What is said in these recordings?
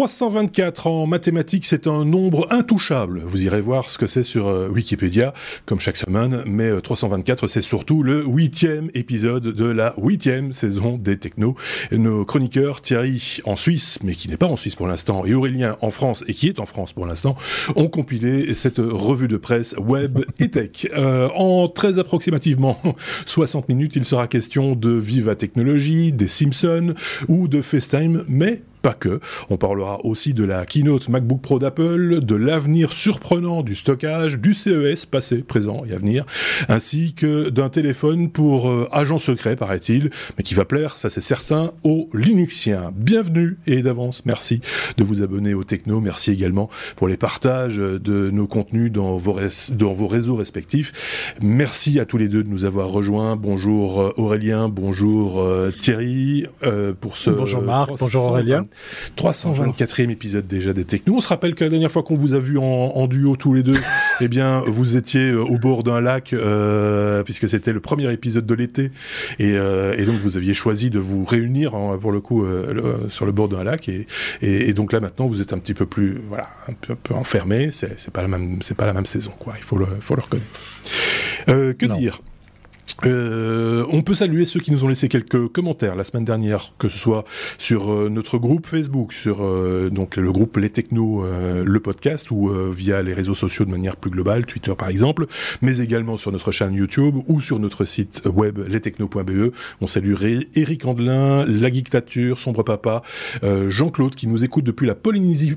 324 en mathématiques, c'est un nombre intouchable. Vous irez voir ce que c'est sur euh, Wikipédia, comme chaque semaine. Mais 324, euh, c'est surtout le huitième épisode de la huitième saison des Technos. nos chroniqueurs, Thierry en Suisse, mais qui n'est pas en Suisse pour l'instant, et Aurélien en France, et qui est en France pour l'instant, ont compilé cette revue de presse web et tech. Euh, en très approximativement 60 minutes, il sera question de Viva Technologie, des Simpsons ou de FaceTime, mais pas que. On parlera aussi de la keynote MacBook Pro d'Apple, de l'avenir surprenant du stockage, du CES passé, présent et à venir, ainsi que d'un téléphone pour euh, agent secret, paraît-il, mais qui va plaire, ça c'est certain, aux Linuxiens. Bienvenue et d'avance, merci de vous abonner au Techno. Merci également pour les partages de nos contenus dans vos, réseaux respectifs. Merci à tous les deux de nous avoir rejoints. Bonjour euh, Aurélien, bonjour euh, Thierry pour ce. Bonjour Marc, bonjour Aurélien. 324e épisode déjà des Technos. On se rappelle que la dernière fois qu'on vous a vu en, duo tous les deux, eh bien, vous étiez euh, au bord d'un lac, euh, puisque c'était le premier épisode de l'été, et, euh, et, donc vous aviez choisi de vous réunir hein, pour le coup sur le bord d'un lac, et, et, donc là maintenant vous êtes un petit peu plus, voilà, un peu, un peu enfermé. C'est pas la même, c'est pas la même saison, quoi. Il faut le, faut le reconnaître. que dire? Euh, on peut saluer ceux qui nous ont laissé quelques commentaires la semaine dernière, que ce soit sur euh, notre groupe Facebook, sur euh, donc le groupe Les Technos, le podcast, ou via les réseaux sociaux de manière plus globale, Twitter par exemple, mais également sur notre chaîne YouTube ou sur notre site web lestechnos.be. On salue Eric Andelin, La Dictature, Sombre Papa, Jean-Claude qui nous écoute depuis la Polynésie,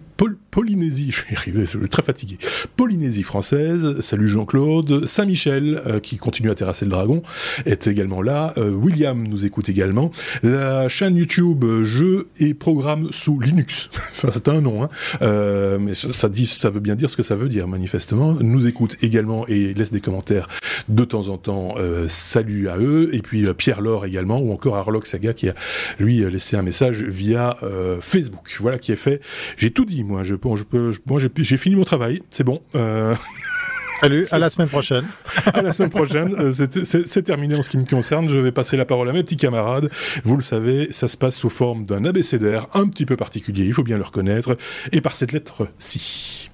Polynésie, je suis arrivé, je suis très fatigué, Polynésie française. Salut Jean-Claude, Saint-Michel qui continue à terrasser le dragon est également là. Euh, William nous écoute également. La chaîne YouTube euh, Jeux et programmes sous Linux, ça c'est un nom, hein. euh, mais ça, dit, ça veut bien dire ce que ça veut dire manifestement. Nous écoute également et laisse des commentaires de temps en temps. salut à eux et puis Pierre Laure également ou encore Arlock Saga qui a lui laissé un message via Facebook. Voilà qui est fait. J'ai tout dit moi. Je, je peux, moi j'ai fini mon travail. C'est bon. Salut, à la semaine prochaine. à la semaine prochaine. Euh, c'est terminé en ce qui me concerne. Je vais passer la parole à mes petits camarades. Vous le savez, ça se passe sous forme d'un abécédaire un petit peu particulier, il faut bien le reconnaître, et par cette lettre-ci.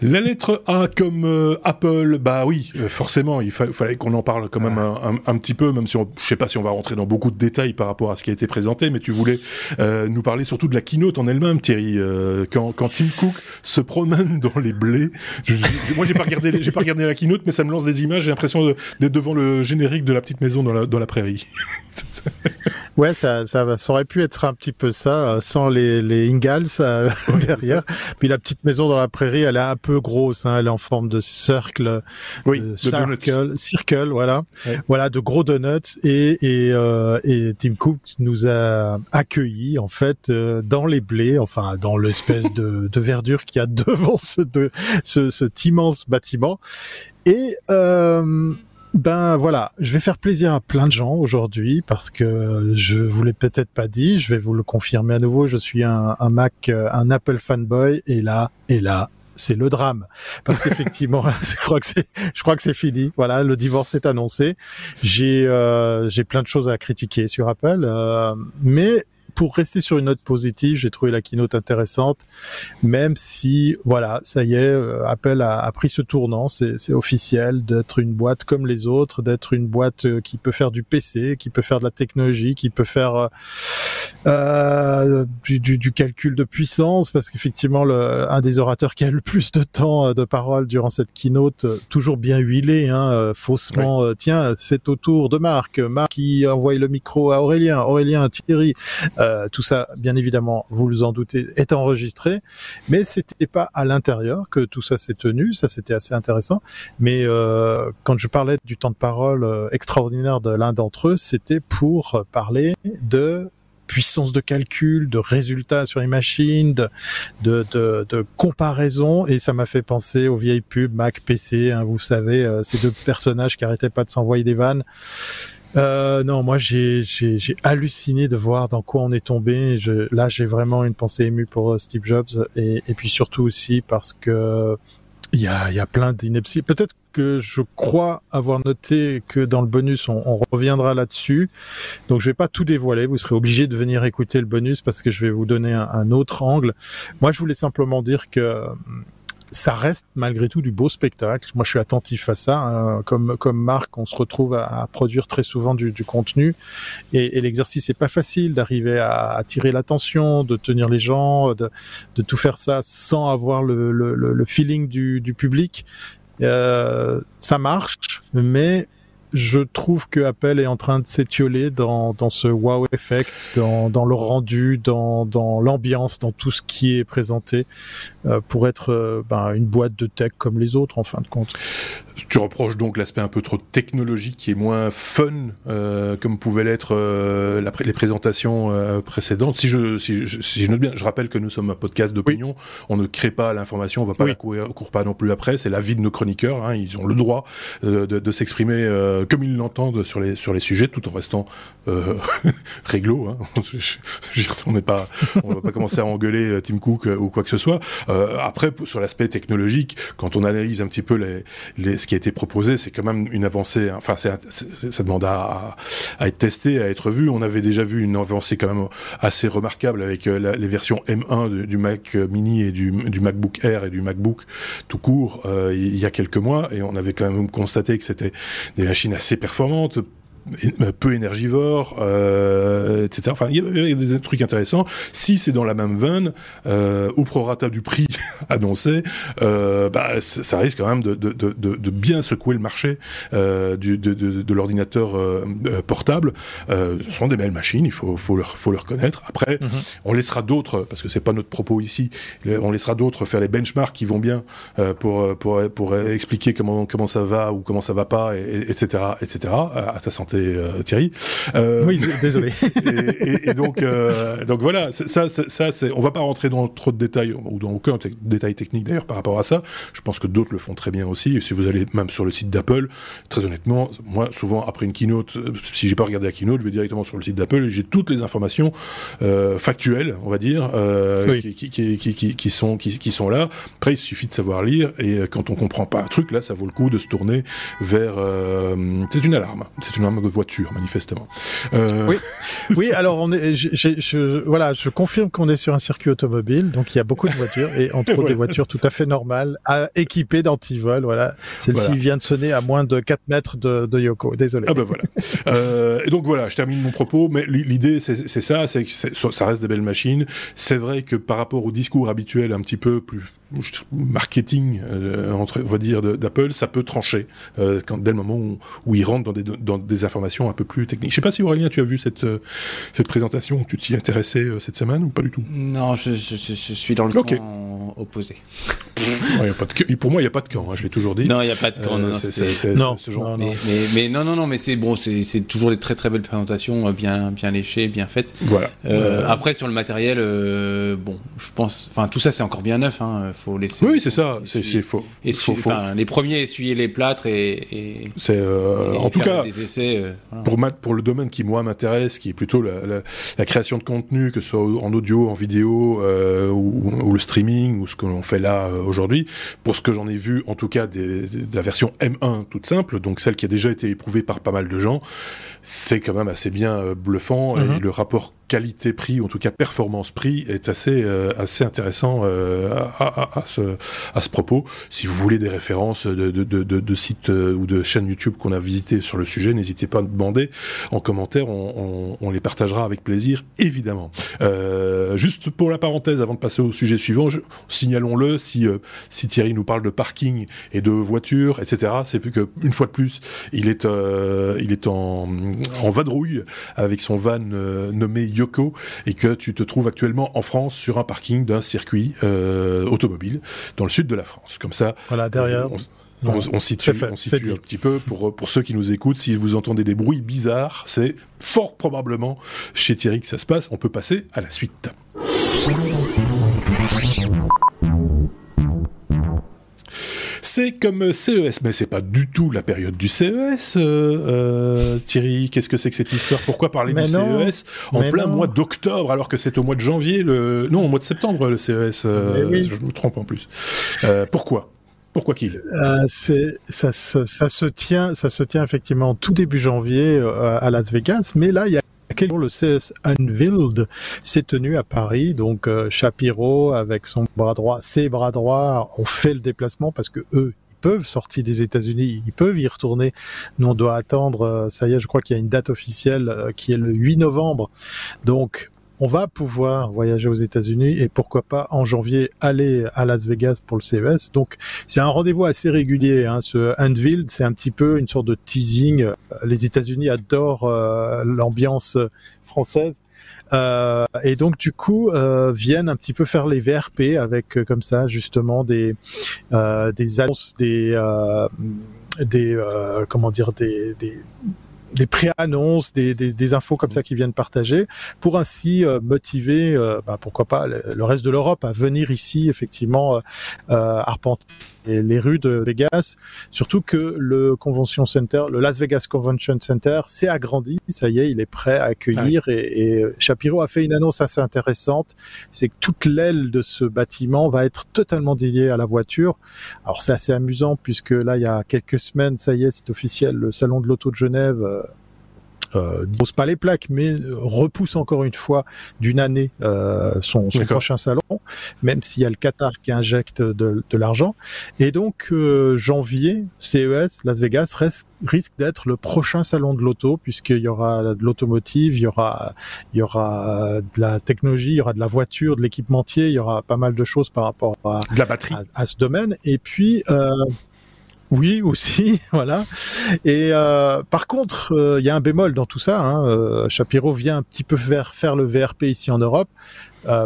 La lettre A comme euh, Apple, bah oui, euh, forcément, il fallait qu'on en parle quand même un, petit peu, même si on, je sais pas si on va rentrer dans beaucoup de détails par rapport à ce qui a été présenté, mais tu voulais euh, nous parler surtout de la keynote en elle-même, Thierry. quand, quand Tim Cook se promène dans les blés, moi j'ai pas regardé, j'ai pas regardé la keynote, mais ça me lance des images. J'ai l'impression d'être devant le générique de la petite maison dans la, dans la prairie. ouais, ça, ça, aurait pu être un petit peu ça, sans les, les Ingalls derrière. Puis la petite maison dans la prairie, elle est un peu grosse, hein, elle est en forme de cercle, oui, de circle, circle, voilà, voilà, de gros donuts. Et et, euh, et Tim Cook nous a accueillis en fait euh, dans les blés, enfin dans l'espèce de, de verdure qu'il y a devant ce, de, ce cet immense bâtiment. Et euh, ben voilà, je vais faire plaisir à plein de gens aujourd'hui parce que je vous l'ai peut-être pas dit, je vais vous le confirmer à nouveau. Je suis un, Mac, un Apple fanboy et là, et là, c'est le drame. Parce qu'effectivement je crois que c'est je crois que c'est fini. Voilà le divorce est annoncé. J'ai euh, j'ai plein de choses à critiquer sur Apple euh, mais pour rester sur une note positive, j'ai trouvé la keynote intéressante, même si, voilà, ça y est, euh, Apple a, pris ce tournant, c'est officiel, d'être une boîte comme les autres, d'être une boîte euh, qui peut faire du PC, qui peut faire de la technologie, qui peut faire euh, du, du, calcul de puissance, parce qu'effectivement, un des orateurs qui a le plus de temps de parole durant cette keynote, toujours bien huilé, hein, faussement, tiens, c'est au tour de Marc, Marc qui envoie le micro à Aurélien, Aurélien, Thierry, euh, tout ça, bien évidemment, vous vous en doutez, est enregistré, mais c'était pas à l'intérieur que tout ça s'est tenu. Ça, c'était assez intéressant. Mais euh, quand je parlais du temps de parole euh, extraordinaire de l'un d'entre eux, c'était pour parler de puissance de calcul, de résultats sur les machines, de, de, de, de comparaison, et ça m'a fait penser aux vieilles pubs Mac, PC, hein, vous savez, ces deux personnages qui arrêtaient pas de s'envoyer des vannes. Euh, non, moi j'ai halluciné de voir dans quoi on est tombé. Je, là, j'ai vraiment une pensée émue pour euh, Steve Jobs et, et puis surtout aussi parce que il y a, y a plein d'inepties. Peut-être que je crois avoir noté que dans le bonus, on, reviendra là-dessus. Donc, je vais pas tout dévoiler. Vous serez obligé de venir écouter le bonus parce que je vais vous donner un, autre angle. Moi, je voulais simplement dire que ça reste malgré tout du beau spectacle. Moi, je suis attentif à ça. Hein. Comme comme Marc, on se retrouve à, produire très souvent du, contenu, et, l'exercice est pas facile d'arriver à attirer l'attention, de tenir les gens, de, tout faire ça sans avoir le, feeling du public. Euh, ça marche, mais je trouve que Apple est en train de s'étioler dans, dans ce wow effect, dans, dans le rendu, dans, dans l'ambiance, dans tout ce qui est présenté euh, pour être euh, ben, une boîte de tech comme les autres en fin de compte. Tu reproches donc l'aspect un peu trop technologique qui est moins fun, euh, comme pouvaient l'être euh, les présentations euh, précédentes. Si je, si, je, si je note bien, je rappelle que nous sommes un podcast d'opinion. Oui. On ne crée pas l'information, on va pas oui. la courir, court pas non plus après. C'est l'avis de nos chroniqueurs. Hein, ils ont le droit de, de s'exprimer euh, comme ils l'entendent sur les sur les sujets, tout en restant euh, réglo. Hein. on n'est pas, on va pas commencer à engueuler Tim Cook ou quoi que ce soit. après, sur l'aspect technologique, quand on analyse un petit peu les, les qui a été proposé, c'est quand même une avancée. Enfin, ça demande à, être testé, à être vu. On avait déjà vu une avancée quand même assez remarquable avec euh, les versions M1 de, du Mac Mini et du, du, MacBook Air et du MacBook tout court euh, il y a quelques mois, et on avait quand même constaté que c'était des machines assez performantes, peu énergivore, euh, etc. Enfin, il y a des trucs intéressants. Si c'est dans la même veine, euh, au prorata du prix annoncé, euh, bah, ça risque quand même de, de, de, de bien secouer le marché euh, du, de, l'ordinateur euh, euh, portable. ce sont des belles machines, il faut, faut, le, faut le reconnaître. Après, mm -hmm. on laissera d'autres, parce que c'est pas notre propos ici, on laissera d'autres faire les benchmarks qui vont bien pour, pour, pour expliquer comment, comment ça va ou comment ça va pas, et, etc., etc., à ta santé euh, Thierry. Euh, oui, désolé. et, et, et, donc, euh, donc voilà, ça, ça, ça c'est, on va pas rentrer dans trop de détails ou dans aucun détail technique d'ailleurs par rapport à ça. Je pense que d'autres le font très bien aussi. Et si vous allez même sur le site d'Apple, très honnêtement, moi souvent après une keynote, si j'ai pas regardé la keynote, je vais directement sur le site d'Apple et j'ai toutes les informations factuelles, on va dire, oui. qui, qui, qui, qui, qui sont qui, qui sont là. Après, il suffit de savoir lire et quand on comprend pas un truc, là, ça vaut le coup de se tourner vers. Euh, c'est une alarme. C'est une alarme de voiture, manifestement. Euh... Oui, oui. Alors on est, je, je, je, voilà, je confirme qu'on est sur un circuit automobile, donc il y a beaucoup de voitures et entre autres des voitures tout à fait normales, à, équipées d'antivol. Voilà, celle-ci voilà. vient de sonner à moins de 4 mètres de, de Yoko. Désolé. Ah ben voilà. euh, et donc voilà, je termine mon propos, mais l'idée c'est ça, c'est que ça reste des belles machines. C'est vrai que par rapport au discours habituel, un petit peu plus marketing, euh, entre, on va dire, d'Apple, ça peut trancher euh, quand, dès le moment où, où ils rentrent dans des, dans des informations un peu plus techniques. Je sais pas si Aurélien, tu as vu cette, euh, cette présentation, tu t'y intéressais euh, cette semaine ou pas du tout? Non, je, je, je, suis dans le okay. camp opposé. ouais, pas de, pour moi, il n'y a pas de camp, hein, je l'ai toujours dit. Non, il n'y a pas de camp. non, c'est non, ce genre. Non, mais, mais, mais, non, non, non, mais c'est bon, c'est toujours des très très belles présentations, bien, bien léchées, bien faites. Voilà. Euh, après, sur le matériel, bon, je pense, enfin, tout ça, c'est encore bien neuf, hein, faut laisser. Oui, c'est ça, c'est faux. Les premiers essuyer les plâtres et. et c'est euh, en tout cas. Des essais, euh, voilà. pour, pour le domaine qui moi m'intéresse, qui est plutôt la, la, la, création de contenu, que ce soit en audio, en vidéo euh, ou, ou, le streaming ou ce que l'on fait là euh, aujourd'hui, pour ce que j'en ai vu, en tout cas des, des, de la version M1 toute simple, donc celle qui a déjà été éprouvée par pas mal de gens, c'est quand même assez bien bluffant mm -hmm. et mhm. le rapport qualité-prix, en tout cas performance-prix, est assez assez intéressant à, à, à, ce à ce propos. Si vous voulez des références de, de, de, de sites ou de chaînes YouTube qu'on a visité sur le sujet, n'hésitez pas demander en commentaire, on, on, on, les partagera avec plaisir, évidemment. Euh, juste pour la parenthèse, avant de passer au sujet suivant, signalons-le, si euh, si Thierry nous parle de parking et de voitures, etc., c'est plus que une fois de plus, il est il est en en vadrouille avec son van nommé Yoko et que tu te trouves actuellement en France sur un parking d'un circuit euh, automobile dans le sud de la France. Comme ça, voilà derrière. On, on, on, situe, fait, on situe un petit peu pour, pour ceux qui nous écoutent. Si vous entendez des bruits bizarres, c'est fort probablement chez Thierry que ça se passe. On peut passer à la suite. C'est comme CES, mais c'est pas du tout la période du CES. Euh, euh, Thierry, qu'est-ce que c'est que cette histoire? Pourquoi parler mais du non, CES en plein non. mois d'octobre alors que c'est au mois de janvier le non au mois de septembre le CES euh, oui. Je me trompe en plus. Euh, pourquoi? Pourquoi qu'il C'est ça, ça, ça, se tient, ça se tient effectivement tout début janvier à Las Vegas, mais là il y a quel jour le CS Unveiled s'est tenu à Paris. Donc Shapiro avec son bras droit, ses bras droits ont fait le déplacement parce que eux peuvent sortir des États-Unis, ils peuvent y retourner. Nous, on doit attendre, euh, ça y est, je crois qu'il y a une date officielle euh, qui est le 8 novembre. Donc, on va pouvoir voyager aux États-Unis et pourquoi pas en janvier aller à Las Vegas pour le CES. Donc c'est un rendez-vous assez régulier. Hein. Ce Unveiled, c'est un petit peu une sorte de teasing. Les États-Unis adorent euh, l'ambiance française. Euh, et donc du coup euh, viennent un petit peu faire les VRP avec euh, comme ça justement des euh, des annonces, des des comment dire des, des des pré-annonces, des, des, des, infos comme ça qui viennent partager, pour ainsi euh, motiver, euh, bah, pourquoi pas, le, reste de l'Europe à venir ici, effectivement, euh, arpenter les rues de Vegas. Surtout que le Convention Center, le Las Vegas Convention Center, s'est agrandi. Ça y est, il est prêt à accueillir. Et, et, Shapiro a fait une annonce assez intéressante. C'est que toute l'aile de ce bâtiment va être totalement dédiée à la voiture. Alors c'est assez amusant puisque là, il y a quelques semaines, ça y est, c'est officiel, le salon de l'auto de Genève euh, pose pas les plaques, mais repousse encore une fois d'une année euh, son, son prochain salon, même s'il y a le Qatar qui injecte de, de l'argent. Et donc euh, janvier, CES Las Vegas reste, risque d'être le prochain salon de l'auto, puisqu'il y aura de l'automotive, il y aura, il y aura de la technologie, il y aura de la voiture, de l'équipementier, il y aura pas mal de choses par rapport à, de la batterie. à, à ce domaine. Et puis euh, oui, aussi, voilà. Et euh, par contre, il euh, y a un bémol dans tout ça. Hein. Euh, Shapiro vient un petit peu faire, faire le VRP ici en Europe,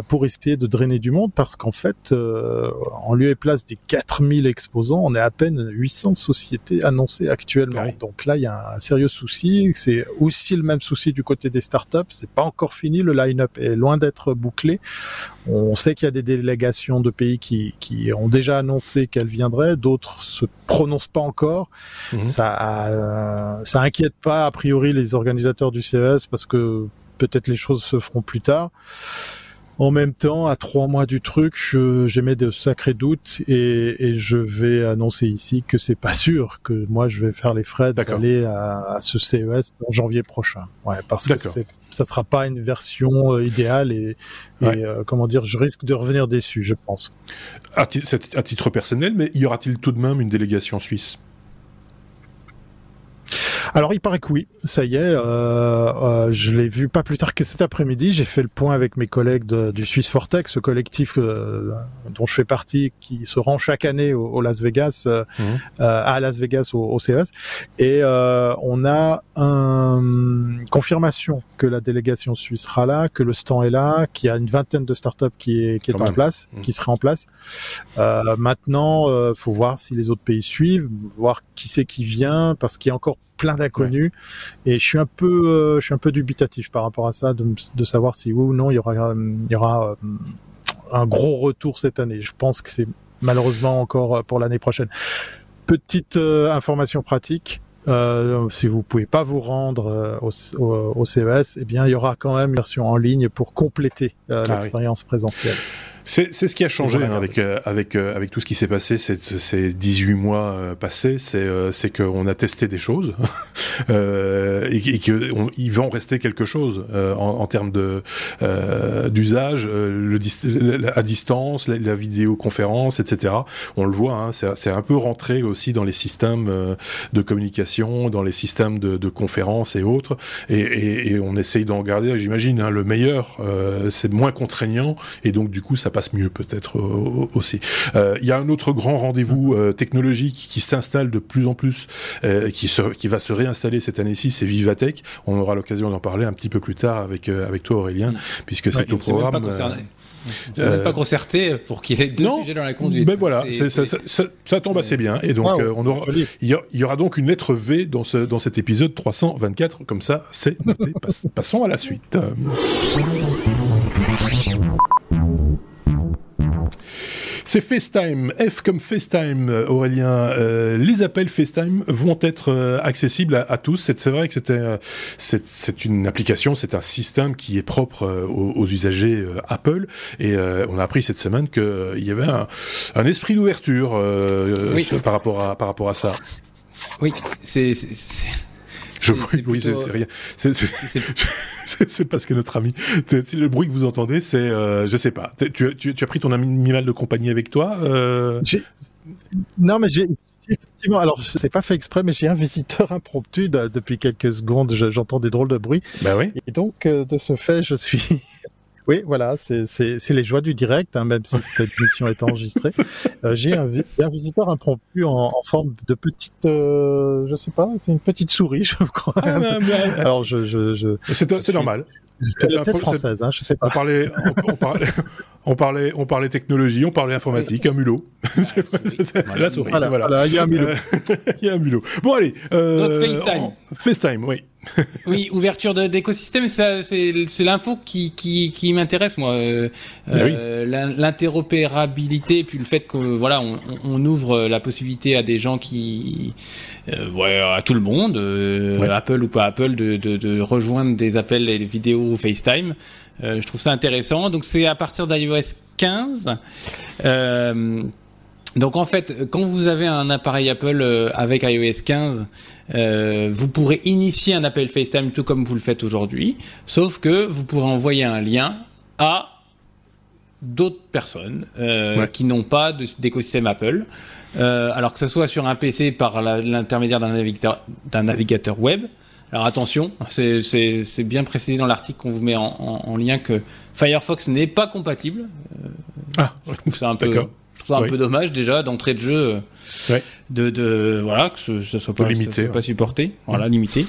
pour essayer de drainer du monde parce qu'en fait, euh, en lieu et place des 4000 exposants, on est à peine 800 sociétés annoncées actuellement. Oui. Donc là, il y a un sérieux souci. C'est aussi le même souci du côté des startups. C'est pas encore fini. Le line-up est loin d'être bouclé. On sait qu'il y a des délégations de pays qui, qui ont déjà annoncé qu'elles viendraient. D'autres se prononcent pas encore. Mmh. Ça, euh, ça inquiète pas a priori les organisateurs du CES parce que peut-être les choses se feront plus tard. En même temps, à trois mois du truc, j'émets de sacrés doutes et, et, je vais annoncer ici que c'est pas sûr que moi je vais faire les frais d'aller à, à, ce CES en janvier prochain. Ouais, parce que ça sera pas une version euh, idéale et, ouais. et euh, comment dire, je risque de revenir déçu, je pense. À, à titre personnel, mais y aura-t-il tout de même une délégation suisse? Alors il paraît que oui, ça y est, euh, euh, je l'ai vu pas plus tard que cet après-midi. J'ai fait le point avec mes collègues de, du Swiss Fortex, ce collectif euh, dont je fais partie, qui se rend chaque année au, au Las Vegas, mmh. à Las Vegas au, au CES, et on a une confirmation que la délégation suisse sera là, que le stand est là, qu'il y a une vingtaine de startups qui est, qui est en même. place, mmh. qui serait en place. maintenant, faut voir si les autres pays suivent, voir qui c'est qui vient, parce qu'il y a encore plein d'inconnus ouais. et je suis un peu euh, je suis un peu dubitatif par rapport à ça de, de savoir si oui ou non il y aura il y aura euh, un gros retour cette année je pense que c'est malheureusement encore pour l'année prochaine petite euh, information pratique euh, si vous pouvez pas vous rendre euh, au, au, au, CES, eh bien, il y aura quand même une version en ligne pour compléter euh, ah l'expérience oui. présentielle. C'est ce qui a changé hein, avec, euh, avec, euh, avec tout ce qui s'est passé ces, ces 18 mois euh, passés, c'est qu'on a testé des choses et, et qu'ils vont rester quelque chose en, en, termes d'usage, à distance, la, la, vidéoconférence, etc. On le voit, hein, c'est un peu rentré aussi dans les systèmes de communication, dans les systèmes de, de conférences et autres, et, et, et on essaye d'en garder, j'imagine, hein, le meilleur, c'est moins contraignant, et donc du coup ça passe mieux peut-être euh, aussi. Euh, il y a un autre grand rendez-vous euh, technologique qui s'installe de plus en plus, euh, qui, se, qui va se réinstaller cette année-ci, c'est Vivatech. On aura l'occasion d'en parler un petit peu plus tard avec, euh, avec toi Aurélien, mmh. puisque ouais, c'est au programme. C'est même pas concerté pour qu'il ait deux non, sujets dans la conduite. Ben voilà, ça, ça, ça, ça, tombe assez bien. Et donc, wow, euh, on aura, il y, y, aura donc une lettre V dans, ce, dans cet épisode 324. Comme ça, c'est noté. Passons à la suite. C'est FaceTime, F comme FaceTime, Aurélien. les appels FaceTime vont être accessibles à, tous. C'est vrai que c'était, c'est une application, c'est un système qui est propre aux, usagers Apple. Et on a appris cette semaine qu'il y avait un, esprit d'ouverture par rapport à par rapport à ça. Oui, c'est je oui, c'est rien. C'est parce que notre ami, le bruit que vous entendez, c'est, euh, je sais pas. Tu, tu, tu, as pris ton animal de compagnie avec toi euh... Non, mais j'ai effectivement. Alors, je sais pas fait exprès, mais j'ai un visiteur impromptu depuis quelques secondes. J'entends des drôles de bruit. Bah oui. Et donc, euh, de ce fait, je suis oui, voilà, c'est les joies du direct, hein, même si cette émission est enregistrée. Euh, J'ai un, un, visiteur impromptu en, en forme de petite, euh, je sais pas, c'est une petite souris, je crois. Ah, Alors, je, je, je c'est normal. C'est peut-être française, hein, je sais pas. On parlait, on, parlait, on parlait, on parlait technologie, on parlait informatique, un mulot. c'est la souris. Voilà, voilà. il y a un mulot. il y a un mulot. Bon, allez. Euh, FaceTime. FaceTime, oui. oui, ouverture d'écosystème, c'est l'info qui, qui, qui m'intéresse moi. Euh, ben euh, L'interopérabilité, puis le fait que voilà, on, on, ouvre la possibilité à des gens qui, euh, ouais, à tout le monde, Apple ou pas Apple, de, de, de, rejoindre des appels et des vidéos FaceTime. Je trouve ça intéressant. Donc c'est à partir d'iOS 15. Euh, donc en fait, quand vous avez un appareil Apple euh, avec iOS 15, euh, vous pourrez initier un appel FaceTime tout comme vous le faites aujourd'hui, sauf que vous pourrez envoyer un lien à d'autres personnes euh, qui n'ont pas d'écosystème Apple, euh, alors que ce soit sur un PC par l'intermédiaire d'un navigateur, navigateur, web. Alors attention, c'est bien précisé dans l'article qu'on vous met en, en, lien que Firefox n'est pas compatible. ah, c'est un peu c'est un peu dommage déjà d'entrée de jeu, euh, de, de, voilà que ce, ce soit pas limité, pas supporté, voilà limité.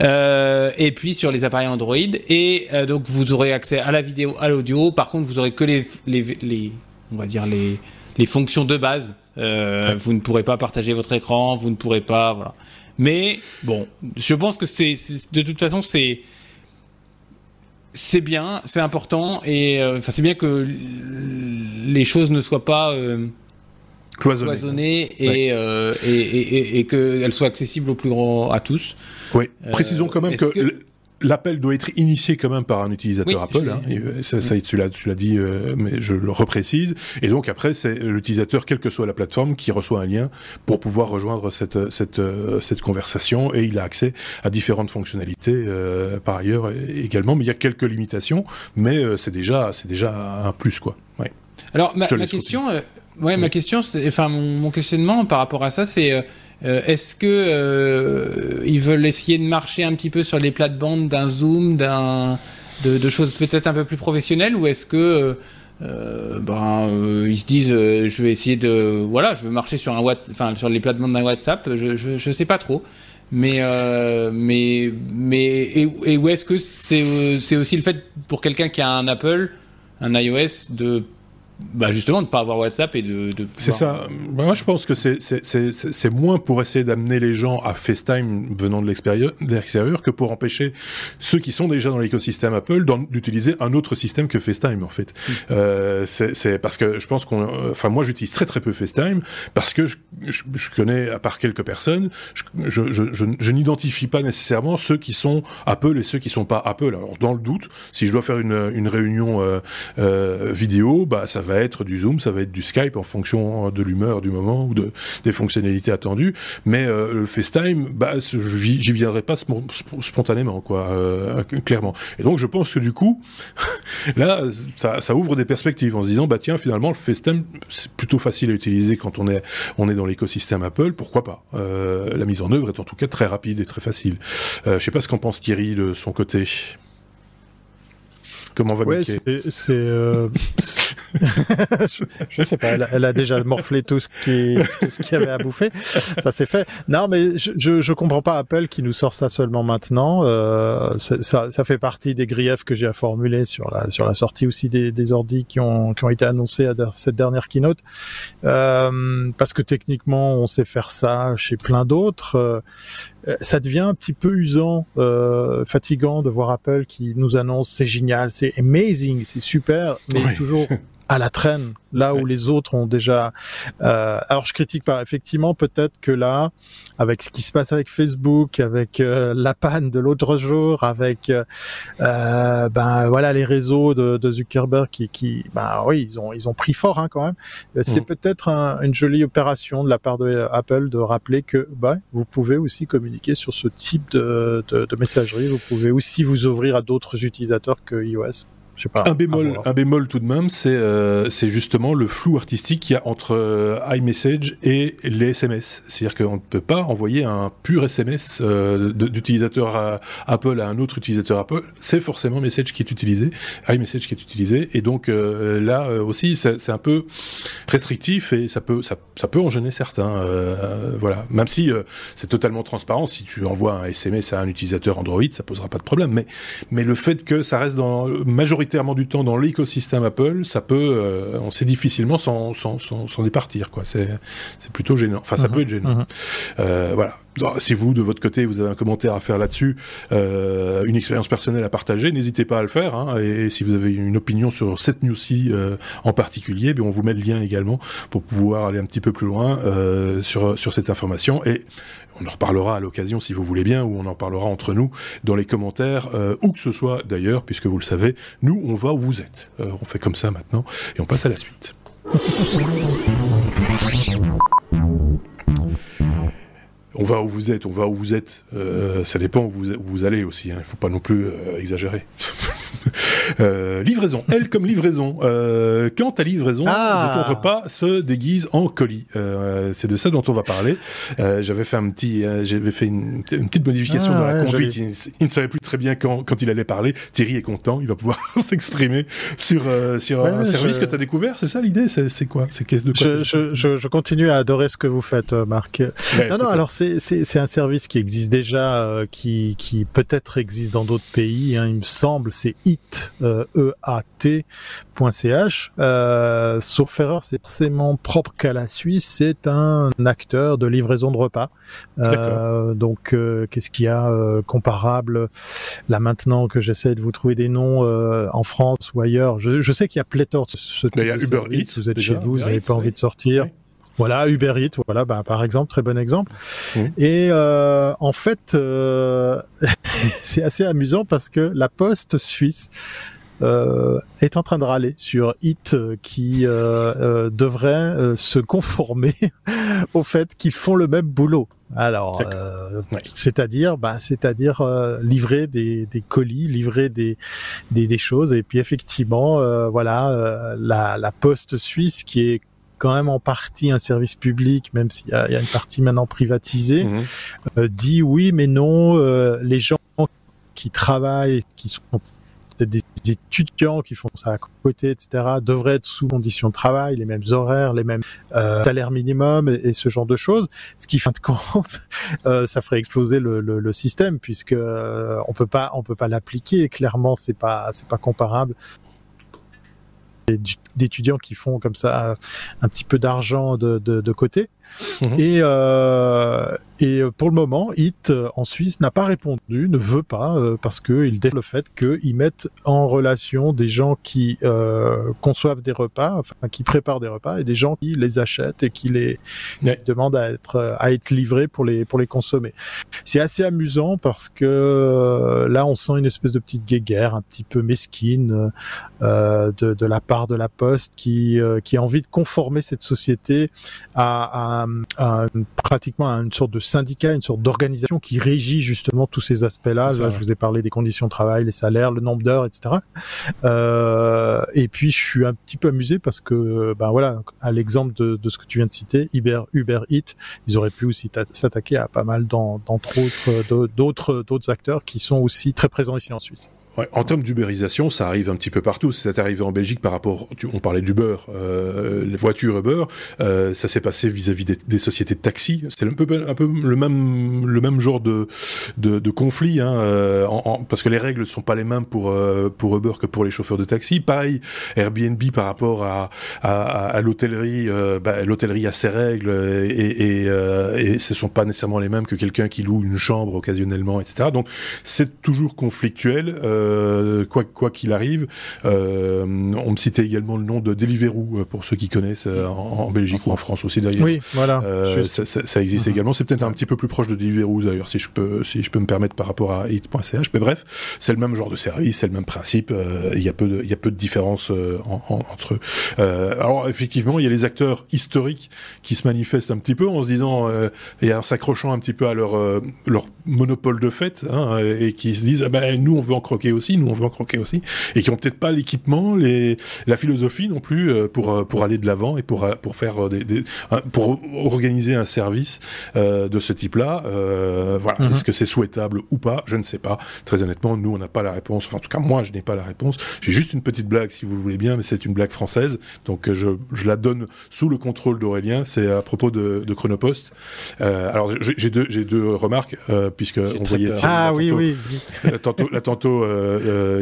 Euh, et puis sur les appareils Android et euh, donc vous aurez accès à la vidéo, à l'audio. Par contre, vous aurez que les, les, les, on va dire les, les fonctions de base. Euh, Vous ne pourrez pas partager votre écran, vous ne pourrez pas, voilà. Mais bon, je pense que c'est de toute façon c'est c'est bien, c'est important, et euh, enfin c'est bien que les choses ne soient pas euh, cloisonnées, euh, et, et, et, qu'elles soient accessibles au plus grand à tous. Oui, précisons quand même que l'appel doit être initié quand même par un utilisateur Apple. Hein, euh, ça, ça, tu l'as, tu l'as dit, euh, mais je le reprécise. Et donc après, c'est l'utilisateur, quelle que soit la plateforme, qui reçoit un lien pour pouvoir rejoindre cette cette euh, cette conversation et il a accès à différentes fonctionnalités par ailleurs également. Mais il y a quelques limitations, mais c'est déjà c'est déjà un plus quoi. Ouais. Alors ma, ma question, ouais, ma question, enfin mon, mon, questionnement par rapport à ça, c'est euh, est-ce que euh, ils veulent essayer de marcher un petit peu sur les plates-bandes d'un Zoom, d'un de, choses peut-être un peu plus professionnelles, ou est-ce que euh, ben, ils se disent je vais essayer de voilà je veux marcher sur les plates-bandes d'un WhatsApp, je, je, sais pas trop. Mais, mais, mais, et, et où est-ce que c'est c'est aussi le fait pour quelqu'un qui a un Apple, un iOS, de bah justement de ne pas avoir WhatsApp et de, de c'est ça. Bah, moi je pense que c'est moins pour essayer d'amener les gens à FaceTime venant de l'extérieur que pour empêcher ceux qui sont déjà dans l'écosystème Apple d'utiliser un autre système que FaceTime en fait. Mm. euh, c'est parce que je pense qu'on enfin moi j'utilise très très peu FaceTime parce que je, je, je, connais à part quelques personnes je, je n'identifie pas nécessairement ceux qui sont Apple et ceux qui sont pas Apple. Alors dans le doute si je dois faire une, une réunion euh, euh, vidéo bah ça va être du Zoom, ça va être du Skype en fonction de l'humeur du moment ou de, des fonctionnalités attendues. Mais euh, le FaceTime, bah, j'y viendrai pas spontanément, quoi, euh, clairement. Et donc je pense que du coup, là, ça, ça, ouvre des perspectives en se disant, bah tiens, finalement, le FaceTime, c'est plutôt facile à utiliser quand on est, on est dans l'écosystème Apple, pourquoi pas? Euh, La mise en œuvre est en tout cas très rapide et très facile. Euh, je sais pas ce qu'en pense Thierry de son côté. Comment va ouais, C'est, euh... je, sais pas. Elle, a déjà morflé tout ce qui, tout ce qu'il y avait à bouffer. Ça s'est fait. Non, mais je, je, je, comprends pas Apple qui nous sort ça seulement maintenant. Euh, ça, ça fait partie des griefs que j'ai à formuler sur la sur la sortie aussi des, des ordis qui ont qui ont été annoncés à cette dernière keynote. Euh, parce que techniquement, on sait faire ça chez plein d'autres. Euh, ça devient un petit peu usant, euh, fatigant de voir Apple qui nous annonce c'est génial, c'est amazing, c'est super, mais toujours à la traîne, là où les autres ont déjà. Euh, alors je critique pas. Effectivement, peut-être que là, avec ce qui se passe avec Facebook, avec euh, la panne de l'autre jour, avec euh, ben voilà les réseaux de, de, Zuckerberg qui, qui ben oui ils ont ils ont pris fort hein, quand même. C'est mm. peut-être une jolie opération de la part de Apple de rappeler que ben, vous pouvez aussi communiquer sur ce type de, de, de messagerie. Vous pouvez aussi vous ouvrir à d'autres utilisateurs que iOS un bémol, un bémol tout de même, c'est euh, c'est justement le flou artistique qu'il y a entre euh, iMessage et les SMS. C'est-à-dire qu'on ne peut pas envoyer un pur SMS euh, d'utilisateur Apple à un autre utilisateur Apple. C'est forcément Message qui est utilisé, iMessage qui est utilisé, et donc là aussi c'est un peu restrictif et ça peut ça, ça peut en gêner certains. voilà, même si c'est totalement transparent, si tu envoies un SMS à un utilisateur Android, ça posera pas de problème. Mais mais le fait que ça reste dans majorité majoritairement du temps dans l'écosystème Apple, ça peut, euh, on sait difficilement s'en départir, quoi. C'est plutôt gênant. Enfin, ça mhm. peut être gênant. Mhm. Euh, voilà. Si vous, de votre côté, vous avez un commentaire à faire là-dessus, euh, une expérience personnelle à partager, n'hésitez pas à le faire. Hein. et, si vous avez une opinion sur cette news-ci en particulier, bien, on vous met le lien également pour pouvoir aller un petit peu plus loin sur, sur cette information. Et on en reparlera à l'occasion si vous voulez bien, ou on en parlera entre nous dans les commentaires, euh, où que ce soit d'ailleurs, puisque vous le savez, nous on va où vous êtes. Euh, on fait comme ça maintenant, et on passe à la suite. On va où vous êtes, on va où vous êtes. Euh, ça dépend où vous, où vous allez aussi. Hein. Il ne faut pas non plus exagérer. Euh, livraison. Elle comme livraison. Euh, quand ta livraison ah. ton repas se déguise en colis. Euh, c'est de ça dont on va parler. Euh, j'avais fait un petit, euh, j'avais fait une, une, petite modification ah, dans la conduite. Il, il, ne savait plus très bien quand, quand il allait parler. Thierry est content. Il va pouvoir s'exprimer sur sur un service que tu as découvert. C'est ça l'idée? C'est quoi? C'est de quoi je, je, je, je, continue à adorer ce que vous faites, Marc. non, non. Alors c'est c'est un service qui existe déjà, qui qui peut-être existe dans d'autres pays. Hein, il me semble. C'est It eat.ch. Euh, sauf erreur, c'est forcément propre qu'à la Suisse. C'est un acteur de livraison de repas. Euh, donc, euh, qu'est-ce qu'il y a euh, comparable là maintenant que j'essaie de vous trouver des noms en France ou ailleurs? Je, je sais qu'il y a pléthore de ce type de Uber Eats, Vous êtes chez vous, vous n'avez pas envie de sortir. Voilà, Uber Eats, voilà, bah, par exemple, très bon exemple. Mmh. Et euh, en fait, euh, c'est assez amusant parce que la Poste suisse euh, est en train de râler sur It euh, qui euh, euh, devrait se conformer au fait qu'ils font le même boulot. Alors, c'est-à-dire, bah, c'est-à-dire livrer des, des, colis, livrer des, des, des, choses, et puis effectivement, voilà, la, la poste suisse qui est quand même en partie un service public, même s'il y, y a, une partie maintenant privatisée, mmh. dit oui, mais non, les gens qui travaillent, qui sont peut-être des étudiants qui font ça à côté, etc., devraient être sous conditions de travail, les mêmes horaires, les mêmes euh, salaires minimum et, ce genre de choses. Ce qui, fin de compte, euh, ça ferait exploser le, le, le système puisque euh, on peut pas, on peut pas l'appliquer. Clairement, c'est pas, c'est pas comparable d'étudiants qui font comme ça un petit peu d'argent de, de, de, côté. Mhm. Et, euh, et pour le moment, IT euh, en Suisse n'a pas répondu, ne veut pas, euh, parce qu'ils défendent le fait qu'ils mettent en relation des gens qui euh, conçoivent des repas, enfin qui préparent des repas, et des gens qui les achètent et qui les demandent à être à être livrés pour les pour les consommer. C'est assez amusant parce que euh, là, on sent une espèce de petite guéguerre un petit peu mesquine de, de la part de la Poste qui qui a envie de conformer cette société à, à, à pratiquement à une sorte de syndicat, une sorte d'organisation qui régit justement tous ces aspects-là. Là, je vous ai parlé des conditions de travail, les salaires, le nombre d'heures, etc. Euh, et puis, je suis un petit peu amusé parce que, ben voilà, à l'exemple de, de, ce que tu viens de citer, Uber, Uber Eats, ils auraient pu aussi s'attaquer à pas mal d'entre autres d'autres d'autres acteurs qui sont aussi très présents ici en Suisse. En termes d'ubérisation, ça arrive un petit peu partout. C'est arrivé en Belgique par rapport, on parlait d'Uber, euh, les voitures Uber, euh, ça s'est passé vis-à-vis des, des, sociétés de taxi. C'est un peu, un peu le même, le même genre de, de, de conflit, hein, euh, en, en, parce que les règles ne sont pas les mêmes pour euh, pour Uber que pour les chauffeurs de taxi. Pareil, Airbnb par rapport à à, à l'hôtellerie, euh, bah, l'hôtellerie a ses règles et et, et ce sont pas nécessairement les mêmes que quelqu'un qui loue une chambre occasionnellement, etc. Donc c'est toujours conflictuel. Quoi quoi qu'il arrive, on me citait également le nom de Deliveroo pour ceux qui connaissent en, Belgique ou en France aussi d'ailleurs. Oui, voilà. Ça, ça, ça, existe mhm. également. C'est peut-être un petit peu plus proche de Deliveroo d'ailleurs, si je peux si je peux me permettre par rapport à hit.ch. Mais bref, c'est le même genre de service, c'est le même principe. Il y a peu de il y a peu de différence entre eux. alors effectivement, il y a les acteurs historiques qui se manifestent un petit peu en se disant et en s'accrochant un petit peu à leur leur monopole de fait hein, et qui se disent ah ben nous on veut en croquer aussi, nous on veut en croquer aussi et qui ont peut-être pas l'équipement, les la philosophie non plus euh, pour euh, pour aller de l'avant et pour euh, pour faire des, des pour organiser un service de ce type-là. voilà, mhm. est-ce que c'est souhaitable ou pas? Je ne sais pas. Très honnêtement, nous on n'a pas la réponse. Enfin, en tout cas moi je n'ai pas la réponse. J'ai juste une petite blague si vous le voulez bien, mais c'est une blague française, donc je je la donne sous le contrôle d'Aurélien. C'est à propos de, de Chronopost. alors j'ai deux j'ai deux remarques puisque on voyait ah oui oui tantôt là tantôt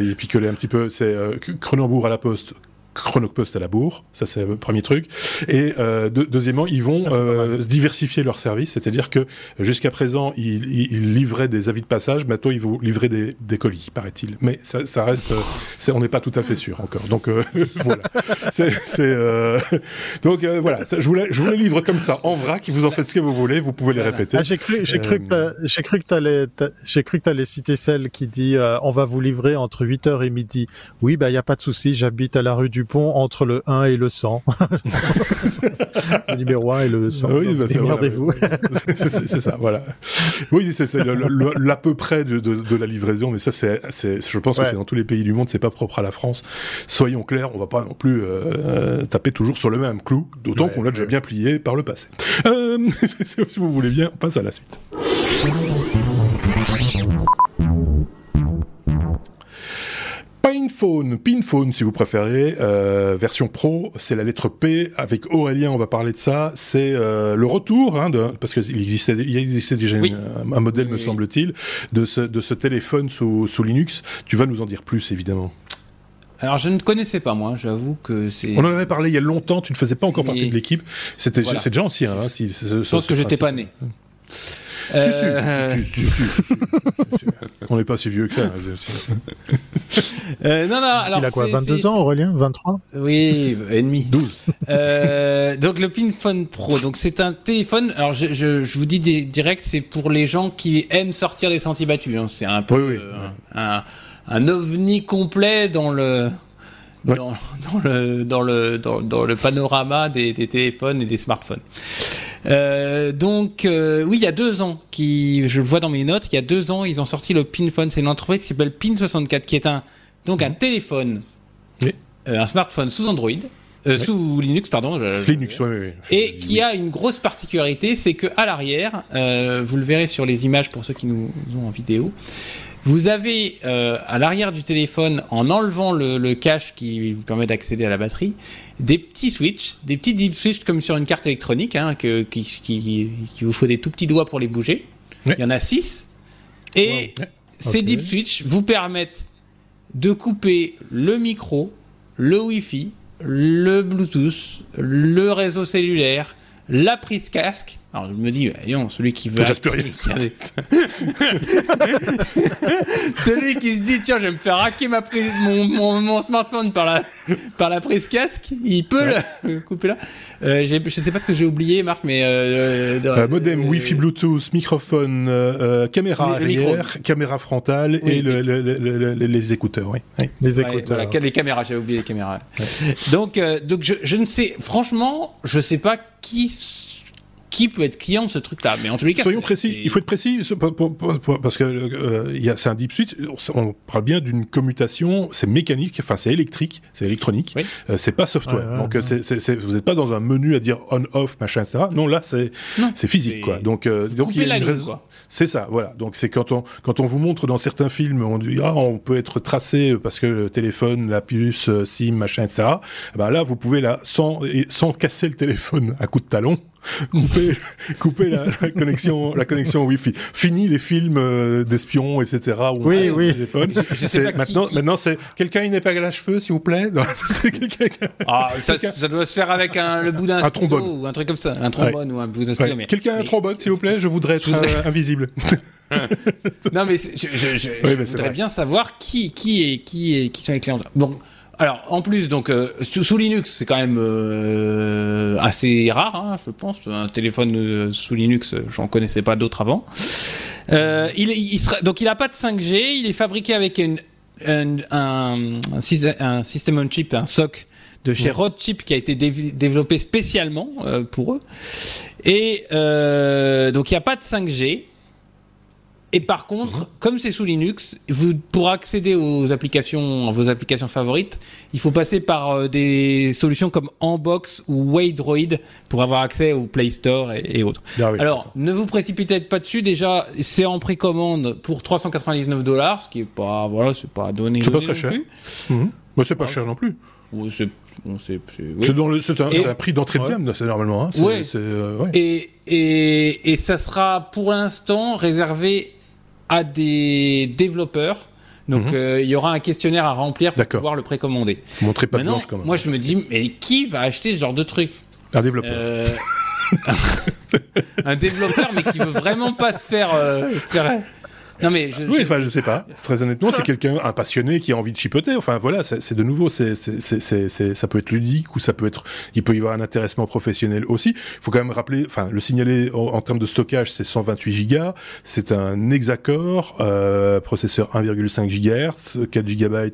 il picolait un petit peu. C'est Cronenbourg à la poste Chronopost à la bourre, ça c'est le premier truc. Et euh, deuxièmement, ils vont ah, euh, diversifier leurs services, c'est-à-dire que jusqu'à présent, ils, ils, livraient des avis de passage, maintenant ils vont livrer des, des colis, paraît-il. Mais ça, ça reste, euh, on n'est pas tout à fait sûr encore. Donc euh, voilà. Euh, donc voilà, je vous, les, je vous les livre comme ça, en vrac, vous en faites ce que vous voulez, vous pouvez les répéter. Ah, j'ai cru, j'ai cru que j'ai cru que t'allais, j'ai cru que t'allais citer celle qui dit, on va vous livrer entre 8h et midi. Oui, bah il y a pas de souci, j'habite à la rue du pont entre le 1 et le 100. le numéro 1 et le 100. Oui, bah, vous c'est ça, voilà. Oui, c'est l'à peu près de, de, de, la livraison, mais ça, c'est, je pense que c'est dans tous les pays du monde, c'est pas propre à la France. Soyons clairs, on va pas non plus euh, taper toujours sur le même clou, d'autant qu'on l'a déjà bien plié par le passé. Euh, si vous voulez bien, on passe à la suite. Pinephone, Pinphone si vous préférez, euh, version pro, c'est la lettre P. Avec Aurélien, on va parler de ça. C'est euh, le retour, hein, de, parce qu'il existait, il existait déjà un modèle, me semble-t-il, de ce, de ce téléphone sous, sous Linux. Tu vas nous en dire plus, évidemment. Alors je ne connaissais pas moi, j'avoue que c'est. On en avait parlé il y a longtemps. Tu ne faisais pas encore partie de l'équipe. C'était c'est déjà ancien. Hein, si, je pense que j'étais pas né. Euh... Si, si, si, On n'est pas si vieux que ça. euh, non, non, alors Il a quoi, 22 ans, Aurélien? 23 Oui, et demi. 12. Euh, donc le Pinphone Pro, donc c'est un téléphone. Alors je, je, je vous dis direct, c'est pour les gens qui aiment sortir des sentiers battus. Hein. C'est un peu oui, oui, euh, un, un, ovni complet dans le. Dans, dans, le dans le dans, dans le panorama des, des, téléphones et des smartphones. Euh, donc, euh, oui, il y a deux ans, qui, je le vois dans mes notes, il y a deux ans, ils ont sorti le PinPhone. C'est une entreprise qui s'appelle Pin64, qui est un, donc un téléphone, euh, un smartphone sous Android. sous Linux, pardon. Linux, oui, oui. Et qui a une grosse particularité, c'est que à l'arrière, vous le verrez sur les images pour ceux qui nous ont en vidéo, vous avez à l'arrière du téléphone, en enlevant le, le cache qui vous permet d'accéder à la batterie, des petits switches, des petits deep switches comme sur une carte électronique, hein, que, qui, qui, qui, vous faut des tout petits doigts pour les bouger. Il y en a 6. Et ces deep switches vous permettent de couper le micro, le Wi-Fi, le Bluetooth, le réseau cellulaire, la prise casque. Alors je me dis, bah, celui qui veut. celui qui se dit, tiens, je vais me faire hacker ma prise, mon, mon, smartphone par la, par la prise casque, il peut le couper là. Euh, je sais pas ce que j'ai oublié, Marc, mais. Euh, euh, modem, Wi-Fi, Bluetooth, microphone, caméra arrière, caméra frontale et le, les écouteurs, oui. Les écouteurs. les caméras, j'avais oublié les caméras. Donc, donc je, je ne sais, franchement, je sais pas qui qui peut être client de ce truc-là. Mais en tous les cas, soyons précis. Il faut être précis parce que euh, c'est un deep switch. On parle bien d'une commutation. C'est mécanique, enfin c'est électrique, c'est électronique. Euh, c'est pas software. Donc vous n'êtes pas dans un menu à dire on/off machin etc. Non là c'est c'est physique quoi. Donc euh, donc il y a une raison. C'est ça, voilà. Donc c'est quand on quand on vous montre dans certains films, on dit ah on peut être tracé parce que le téléphone, la puce, SIM, machin, etc. Ben là vous pouvez là sans sans casser le téléphone à coup de talon couper, couper la, connexion, la connexion Wi-Fi. Fini les films euh, d'espions, etc. Où oui, oui. Téléphone. maintenant, maintenant c'est quelqu'un une épingle à cheveux, s'il vous plaît? ah, ça, ça, doit se faire avec un, le bout d'un trombone ou un truc comme ça, un trombone ou un bout d'un Quelqu'un a un trombone, s'il vous plaît. Je voudrais être euh, invisible. non, mais je, je, je, voudrais bien savoir qui, qui, est, qui, est, qui sont les clients. Bon, alors, en plus, donc, euh, sous, Linux, c'est quand même euh, assez rare, hein, je pense. Un téléphone euh, sous Linux, j'en connaissais pas d'autres avant. il, il sera, donc, il n'a pas de 5G. Il est fabriqué avec une, un, un, un, system on chip, un SOC de chez Rodchip qui a été développé spécialement pour eux. Et donc, il n'y a pas de 5G. Et par contre, mhm. comme c'est sous Linux, vous, pour accéder aux applications, vos applications favorites, il faut passer par euh, des solutions comme Enbox ou Waydroid pour avoir accès au Play Store et, autres. Ah Alors, ne vous précipitez pas dessus. Déjà, c'est en précommande pour 399 dollars, ce qui est pas, voilà, c'est pas donné. C'est pas très cher. Mhm. c'est pas cher non plus. C'est un, prix d'entrée de gamme, c'est normalement. Hein. Euh, et, et, et ça sera pour l'instant réservé à des développeurs. Donc mhm. euh, il y aura un questionnaire à remplir pour pouvoir le précommander. Montrez pas blanche quand même. Moi je me dis, mais qui va acheter ce genre de truc Un développeur. Euh, un développeur, mais qui veut vraiment pas se faire, euh, faire non mais je, oui, enfin je sais pas. Très honnêtement, c'est quelqu'un un passionné qui a envie de chipoter. Enfin voilà, c'est de nouveau, c'est ça peut être ludique ou ça peut être, il peut y avoir un intéressement professionnel aussi. Il faut quand même rappeler, enfin le signaler en, termes de stockage, c'est 128 gigas. C'est un hexacore, euh, processeur 1,5 GHz, 4 GB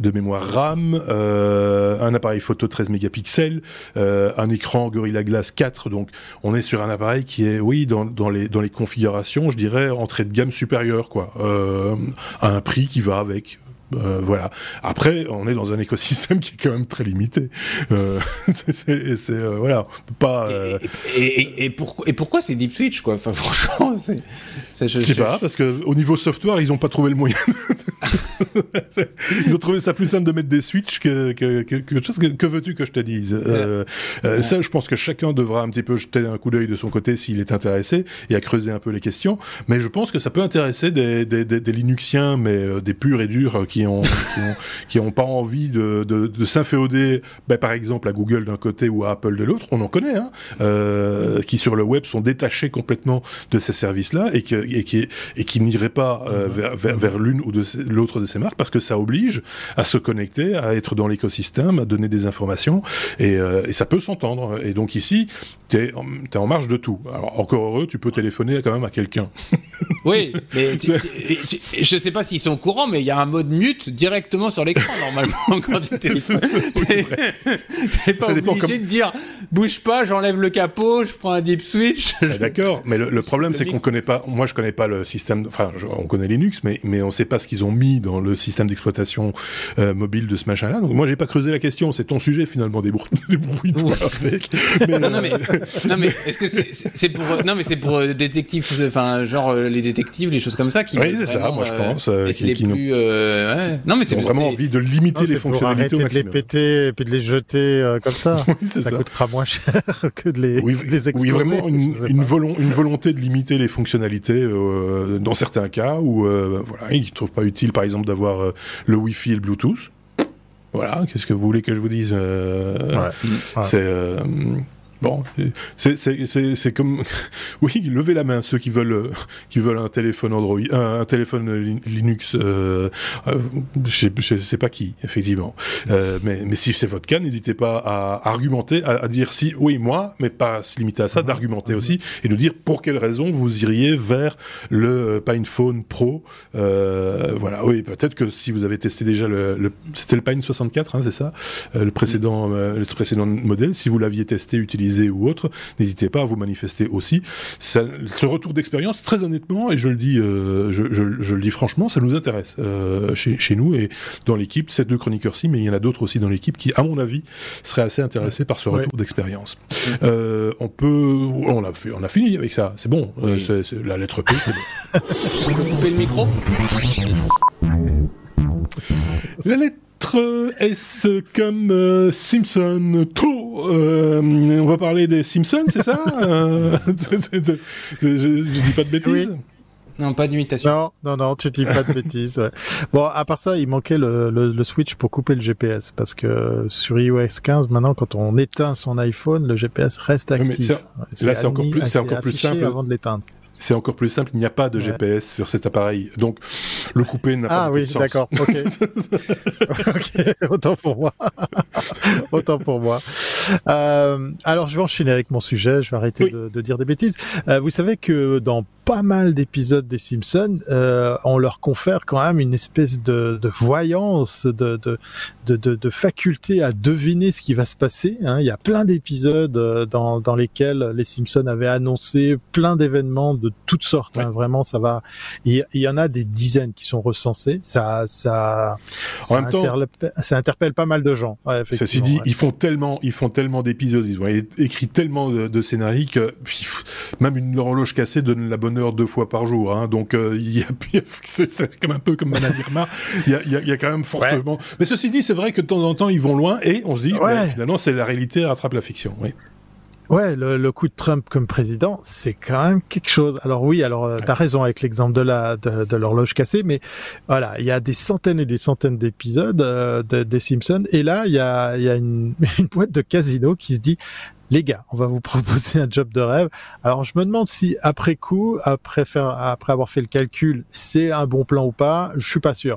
de mémoire RAM, euh, un appareil photo 13 mégapixels, euh, un écran Gorilla Glass 4. Donc on est sur un appareil qui est, oui, dans, dans les dans les configurations, je dirais entrée de gamme supérieure euh, à un prix qui va avec. Euh, voilà. Après, on est dans un écosystème qui est quand même très limité. Euh, c'est euh, voilà, pas. Et, et, pourquoi et pourquoi c'est Deep Switch quoi? Enfin, franchement, c'est. Je, sais pas parce que au niveau software, ils ont pas trouvé le moyen. ils ont trouvé ça plus simple de mettre des switches que que, que, chose. Que, veux-tu que je te dise? Ça, je pense que chacun devra un petit peu jeter un coup d'œil de son côté s'il est intéressé et à creuser un peu les questions. Mais je pense que ça peut intéresser des, des, des, des Linuxiens, mais des purs et durs qui qui ont, pas envie de, de, s'inféoder, ben, par exemple à Google d'un côté ou à Apple de l'autre, on en connaît, hein, euh, qui sur le web sont détachés complètement de ces services-là et, et qui, et qui n'iraient pas euh, vers, vers, l'une ou de l'autre de ces marques parce que ça oblige à se connecter, à être dans l'écosystème, à donner des informations et, euh, et ça peut s'entendre. Et donc ici, tu es, es, en marge de tout. Alors encore heureux, tu peux téléphoner quand même à quelqu'un. Oui, mais je sais pas s'ils sont au courant, mais il y a un mode mute directement sur l'écran normalement quand tu téléphones. T'es pas obligé de dire bouge pas, j'enlève le capot, je prends un deep switch. Ah, d'accord, mais le, problème c'est qu'on connaît pas. Moi, je connais pas le système. Enfin, on connaît Linux, mais mais on sait pas ce qu'ils ont mis dans le système d'exploitation euh, mobile de ce machin-là. Donc moi, j'ai pas creusé la question. C'est ton sujet finalement, débrouille-toi avec. Mais, non, mais, non, mais est-ce que c'est pour non mais c'est pour euh, détectives, enfin genre euh, les détectives, les choses comme ça qui. Oui, c'est ça. Moi, je pense. qui, les plus, ouais. Non, mais c'est vraiment envie de limiter les fonctionnalités au maximum. de les péter et puis de les jeter euh, comme ça. oui, ça, ça, coûtera moins cher que de les, oui, les exploser. Oui, vraiment une, une, volonté de limiter les fonctionnalités euh, dans certains cas où euh, voilà, ils ne trouvent pas utile, par exemple, d'avoir euh, le Wi-Fi et le Bluetooth. Voilà, qu'est-ce que vous voulez que je vous dise ouais. C'est Bon, c'est comme oui, levez la main ceux qui veulent qui veulent un téléphone Android, un, téléphone Linux. Euh, euh, je, sais, sais pas qui, effectivement. Euh, mais, mais si c'est votre cas, n'hésitez pas à argumenter, à, dire si oui moi, mais pas se limiter à ça, d'argumenter aussi et de dire pour quelles raisons vous iriez vers le PinePhone Pro. Euh, voilà, oui, peut-être que si vous avez testé déjà le, le c'était le Pine 64, hein, c'est ça, euh, le précédent le précédent modèle. Si vous l'aviez testé, utilisé ou autre, n'hésitez pas à vous manifester aussi. ce retour d'expérience, très honnêtement, et je le dis, euh, je, le dis franchement, ça nous intéresse euh, chez, nous et dans l'équipe. Ces deux chroniqueurs-ci, mais il y en a d'autres aussi dans l'équipe qui, à mon avis, seraient assez intéressés par ce retour d'expérience. Euh, on peut, on a, fait, on a fini avec ça. C'est bon. la lettre P, c'est bon. On peut couper le micro? La lettre S comme euh, Simpson. Tout. Euh, on va parler des Simpsons, c'est ça euh, je, dis pas de bêtises. Non, pas d'imitation. Non, non, non, tu dis pas de bêtises. Bon, à part ça, il manquait le, le, switch pour couper le GPS parce que sur iOS 15, maintenant, quand on éteint son iPhone, le GPS reste actif. là, c'est encore plus, c'est encore plus simple. Avant de l'éteindre c'est encore plus simple. Il n'y a pas de GPS sur cet appareil, donc le couper n'a pas ah, oui, de sens. d'accord. Ok. ok. Autant pour moi. Autant pour moi. Euh, alors, je vais enchaîner avec mon sujet. Je vais arrêter Oui. de, de dire des bêtises. Euh, vous savez que dans pas mal d'épisodes des Simpsons, euh, on leur confère quand même une espèce de, de voyance, de, faculté à deviner ce qui va se passer. Hein. Il y a plein d'épisodes dans, dans lesquels les Simpsons avaient annoncé plein d'événements de toutes sortes. hein. Vraiment, ça va. Il y en a des dizaines qui sont recensés. Ça, ça, ça, temps- interpelle, ça interpelle pas mal de gens. Ouais, Ceci dit, ouais. ils font tellement, ils font tellement d'épisodes, ils ont écrit tellement de, de scénarios que même une horloge cassée donne la bonne heure deux fois par jour. Hein, donc euh, il y a, c'est comme un peu comme Madame Irma. Il y a, il y a- il y a quand même fortement. Mais ceci dit, c'est vrai que de temps en temps ils vont loin et on se dit, finalement, c'est la réalité rattrape la fiction. Oui. Ouais, le, le coup de Trump comme président, c'est quand même quelque chose. Alors oui, alors euh, t'as raison avec l'exemple de la de, de l'horloge cassée, mais voilà, il y a des centaines et des centaines d'épisodes euh, de- des Simpsons, et là il y a il y a une, une boîte de casino qui se dit. Les gars, on va vous proposer un job de rêve. Alors, je me demande si après coup, après faire, après avoir fait le calcul, c'est un bon plan ou pas. Je suis pas sûr.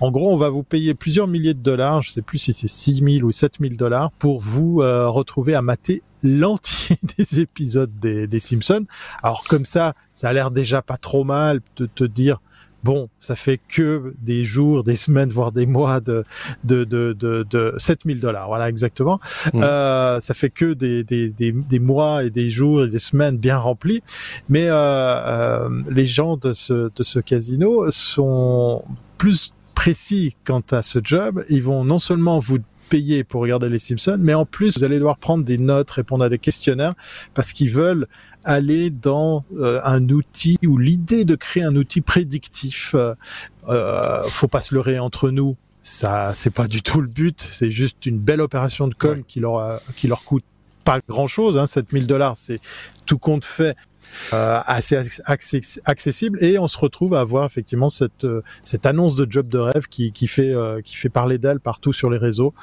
En gros, on va vous payer plusieurs milliers de dollars. Je sais plus si c'est 6 000 ou 7 000 dollars pour vous euh, retrouver à mater l'entier des épisodes des, des Simpsons. Alors comme ça, ça a l'air déjà pas trop mal de te dire bon, ça fait que des jours, des semaines, voire des mois de de de de, de 7000 dollars. Voilà exactement. Mhm. Euh, ça fait que des, des des des mois et des jours et des semaines bien remplis. Mais euh, euh, les gens de ce de ce casino sont plus précis quant à ce job. Ils vont non seulement vous payer pour regarder les Simpsons, mais en plus vous allez devoir prendre des notes, répondre à des questionnaires, parce qu'ils veulent aller dans euh, un outil ou l'idée de créer un outil prédictif. Euh, euh, faut pas se leurrer entre nous. Ça, c'est pas du tout le but. C'est juste une belle opération de com Ouais. qui leur a- qui leur coûte pas grand chose. Hein, 7000 dollars, c'est tout compte fait. Euh, assez access- accessible et on se retrouve à avoir effectivement cette euh, cette annonce de job de rêve qui qui fait euh, qui fait parler d'elle partout sur les réseaux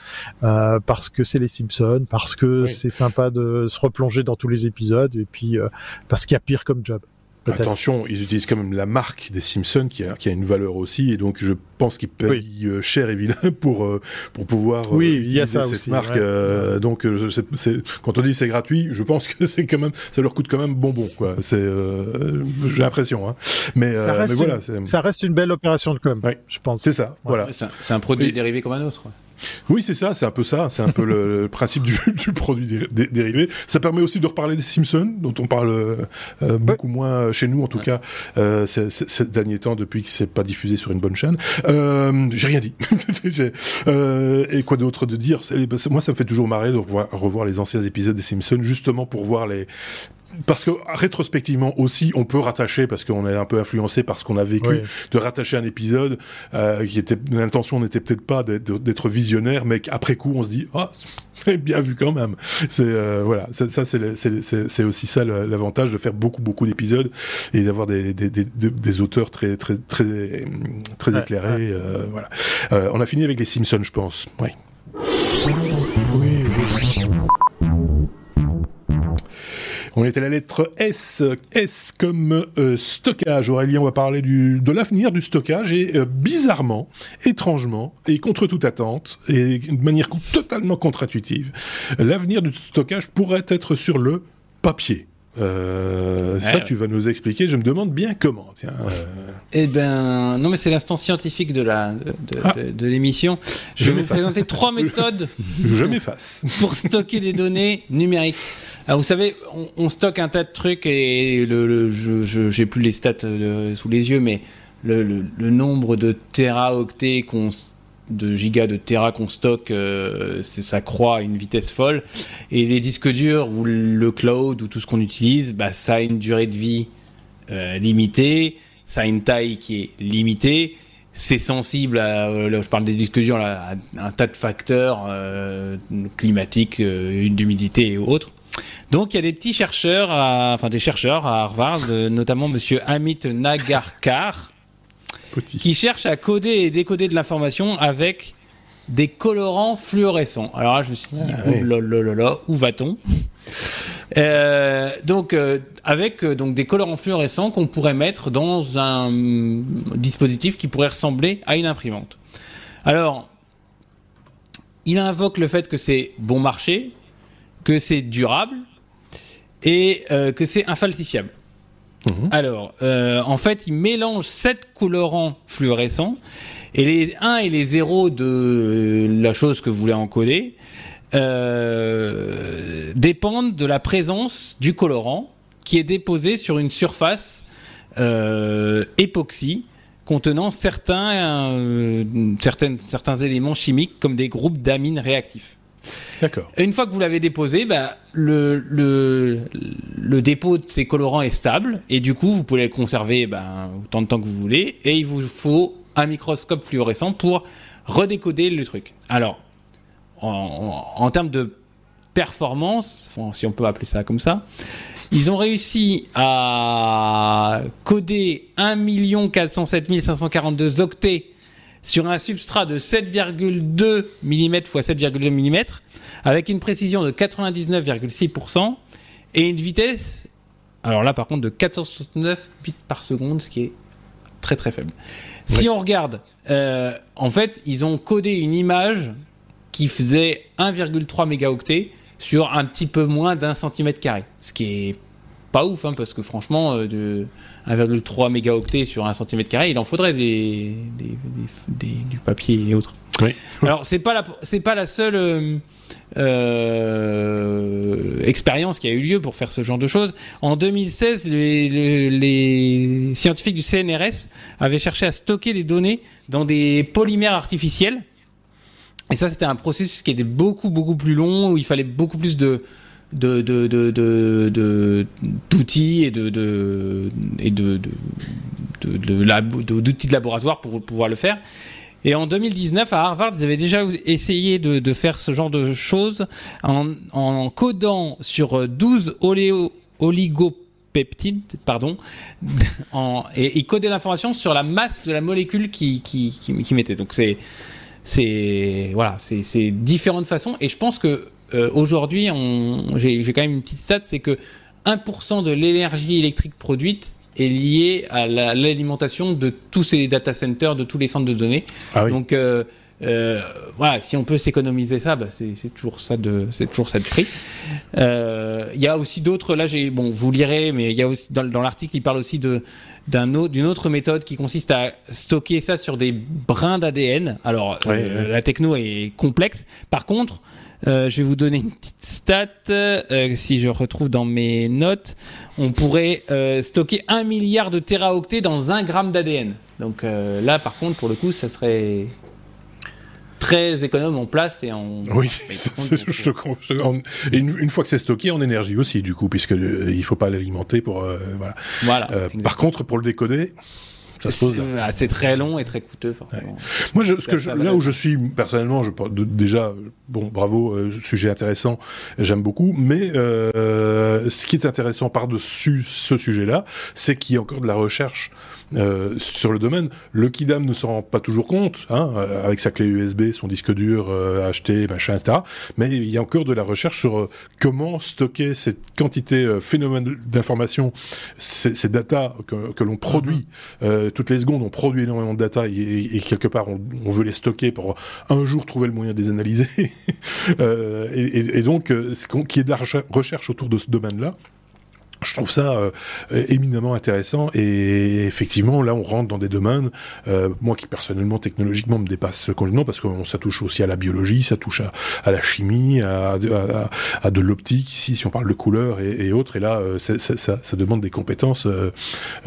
euh, parce que c'est les Simpsons parce que Oui. c'est sympa de se replonger dans tous les épisodes et puis euh, parce qu'il y a pire comme job Attention, ils utilisent quand même la marque des Simpsons qui a, qui a une valeur aussi, et donc je pense qu'ils payent euh, cher évidemment pour euh, pour pouvoir euh, Oui, il y a ça cette aussi, marque. ouais. euh, donc quand on dit c'est gratuit, je pense que c'est quand même ça leur coûte quand même bonbon quoi. C'est euh, j'ai l'impression, hein. Mais, ça euh, reste mais voilà, une, ça reste une belle opération de com Ouais. je pense c'est ça. Voilà. Ouais, C'est un, c'est un produit Et- dérivé comme un autre. Oui, c'est ça, c'est un peu ça, c'est un peu le, le principe du, du produit dé- dé- dérivé. Ça permet aussi de reparler des Simpsons, dont on parle euh, beaucoup moins chez nous, en tout Ouais. cas, euh, ces, derniers temps, depuis que c'est pas diffusé sur une bonne chaîne. Euh, J'ai rien dit. Euh, et quoi d'autre de dire? Moi, ça me fait toujours marrer de revoir, revoir les anciens épisodes des Simpsons, justement pour voir les parce que rétrospectivement aussi, on peut rattacher, parce qu'on est un peu influencé par ce qu'on a vécu, Oui. de rattacher un épisode euh, qui était l'intention n'était peut-être pas d'être visionnaire, mais qu'après coup on se dit ah c'est bien vu quand même. C'est euh, voilà, ça, c'est aussi ça l'avantage de faire beaucoup beaucoup d'épisodes et d'avoir des, des, des, des- des auteurs très très très très Ouais, éclairés. euh, voilà. Euh, on a fini avec les Simpsons, je pense. Oui. oui, On était à la lettre S. S comme euh, stockage. Aurélien, on va parler de l'avenir du stockage et euh, bizarrement, étrangement et contre toute attente et de manière totalement contre-intuitive, l'avenir du stockage pourrait être sur le papier. Euh, ça, Ouais. tu vas nous expliquer. Je me demande bien comment. Tiens, euh, Eh ben, non, mais c'est l'instant scientifique de la de, de- Ah. de- de l'émission. Je, Je vais vous présenter trois méthodes je m'efface. pour stocker des données numériques. Alors, vous savez, on, on stocke un tas de trucs et le, le- je, j'ai plus les stats euh, sous les yeux, mais le, le- le nombre de téraoctets qu'on de gigas de téra qu'on stocke, euh, ça croît à une vitesse folle. Et les disques durs ou le cloud ou tout ce qu'on utilise, bah, ça a une durée de vie euh, limitée, ça a une taille qui est limitée. C'est sensible à, euh, là, je parle des disques durs, là, à un tas de facteurs euh, climatiques, euh, d'humidité et autres. Donc il y a des petits chercheurs, à- enfin des chercheurs à Harvard, euh, notamment Monsieur Amit Nagarkar, Petit. qui cherchent à coder et décoder de l'information avec des colorants fluorescents. Alors là, je me suis dit, Ah, oui. où va-t-on Euh, donc, euh, avec euh, donc des colorants fluorescents qu'on pourrait mettre dans un dispositif qui pourrait ressembler à une imprimante. Alors, il invoque le fait que c'est bon marché, que c'est durable et que c'est infalsifiable. Mhm. Alors, en fait, il mélange sept colorants fluorescents et les 1 et les 0 de la chose que vous voulez encoder euh, dépendent de la présence du colorant qui est déposé sur une surface euh, époxy contenant euh, certains éléments chimiques comme des groupes d'amines réactifs. D'accord. Une fois que vous l'avez déposé, bah, le, dépôt de ces colorants est stable et du coup vous pouvez le conserver bah, autant de temps que vous voulez et il vous faut un microscope fluorescent pour redécoder le truc. Alors, en, termes de performance, si on peut appeler ça comme ça, ils ont réussi à coder 1 407 542 octets sur un substrat de 7,2 mm x 7,2 mm avec une précision de 99,6% et une vitesse, alors là par contre de 469 bits par seconde, ce qui est très très faible. Si on regarde, euh, en fait, ils ont codé une image qui faisait 1,3 mégaoctets sur un petit peu moins d'un centimètre carré. Ce qui est pas ouf, hein, parce que franchement, euh, de 1,3 mégaoctets sur un centimètre carré, il en faudrait des, du papier et autres. Oui. Alors, c'est pas la, pas la seule euh, euh, expérience qui a eu lieu pour faire ce genre de choses. En 2016, les, les scientifiques du CNRS avaient cherché à stocker des données dans des polymères artificiels et ça, c'était un processus qui était beaucoup, beaucoup plus long, où il fallait beaucoup plus de de, d'outils et de, et de, d'outils de laboratoire pour pouvoir le faire. Et en 2019, à Harvard, ils avaient déjà essayé de, faire ce genre de choses en, codant sur 12 oléo, oligopeptides, pardon, et ils codaient l'information sur la masse de la molécule qui, qui, qui, qui mettait. Donc c'est c'est voilà, c'est différentes façons. Et je pense que euh, aujourd'hui, j'ai quand même une petite stat, c'est que 1% de l'énergie électrique produite est liée à l'alimentation de tous ces data centers, de tous les centres de données. Ah Donc euh, euh, voilà, si on peut s'économiser ça, bah c'est toujours ça de c'est toujours ça de prix. Il y a aussi d'autres. Là, j'ai bon, vous lirez, mais il y a aussi dans, dans l'article, il parle aussi de d'une autre méthode qui consiste à stocker ça sur des brins d'ADN. Alors, euh, la techno est complexe. Par contre, euh, je vais vous donner une petite stat. Euh, si je retrouve dans mes notes, on pourrait stocker un milliard de téraoctets dans un gramme d'ADN. Donc là, par contre, pour le coup, ça serait très économe en place et en. Oui, je te, et une, fois que c'est stocké en énergie aussi, du coup, puisque euh, il faut pas l'alimenter pour euh, voilà. voilà euh, par contre, pour le décoder. C'est très long et très coûteux. Moi, je, ce que je, là où je suis personnellement, je, déjà, bon, bravo, sujet intéressant, j'aime beaucoup. Mais euh, ce qui est intéressant par-dessus ce sujet-là, c'est qu'il y a encore de la recherche euh, sur le domaine. Le Kidam ne s'en rend pas toujours compte, hein, euh, avec sa clé USB, son disque dur euh, acheté, machin, etc. Mais il y a encore de la recherche sur comment stocker cette quantité phénomène d'informations, ces, ces data que, que l'on produit mm-hmm. toutes les secondes. On produit énormément de data et, quelque part on, on, veut les stocker pour un jour trouver le moyen de les analyser. et, et, donc, ce qui est de la recherche autour de ce domaine-là je trouve ça euh, éminemment intéressant et effectivement là on rentre dans des domaines euh, moi qui personnellement technologiquement me dépasse complètement parce que ça touche aussi à la biologie ça touche à, à la chimie à, à, à de l'optique ici si on parle de couleurs et, et autres. Et là euh, ça, ça, ça, demande des compétences euh,